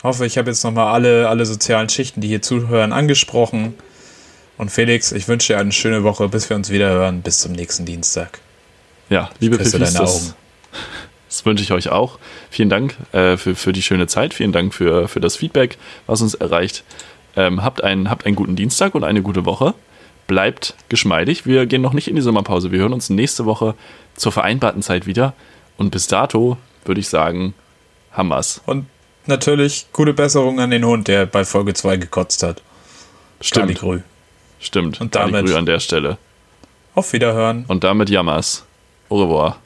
A: Hoffe, ich habe jetzt nochmal alle, alle sozialen Schichten, die hier zuhören, angesprochen. Und Felix, ich wünsche dir eine schöne Woche, bis wir uns wieder hören. Bis zum nächsten Dienstag.
B: Ja, liebe Pifis, deine das, das wünsche ich euch auch. Vielen Dank äh, für, für die schöne Zeit. Vielen Dank für, für das Feedback, was uns erreicht. Ähm, habt, einen, habt einen guten Dienstag und eine gute Woche. Bleibt geschmeidig. Wir gehen noch nicht in die Sommerpause. Wir hören uns nächste Woche zur vereinbarten Zeit wieder. Und bis dato würde ich sagen, Hammers.
A: Und natürlich gute Besserung an den Hund, der bei Folge 2 gekotzt hat.
B: Stimmt. Galigrü. Stimmt.
A: Und damit
B: an der Stelle.
A: Auf Wiederhören.
B: Und damit Jammers. Au revoir.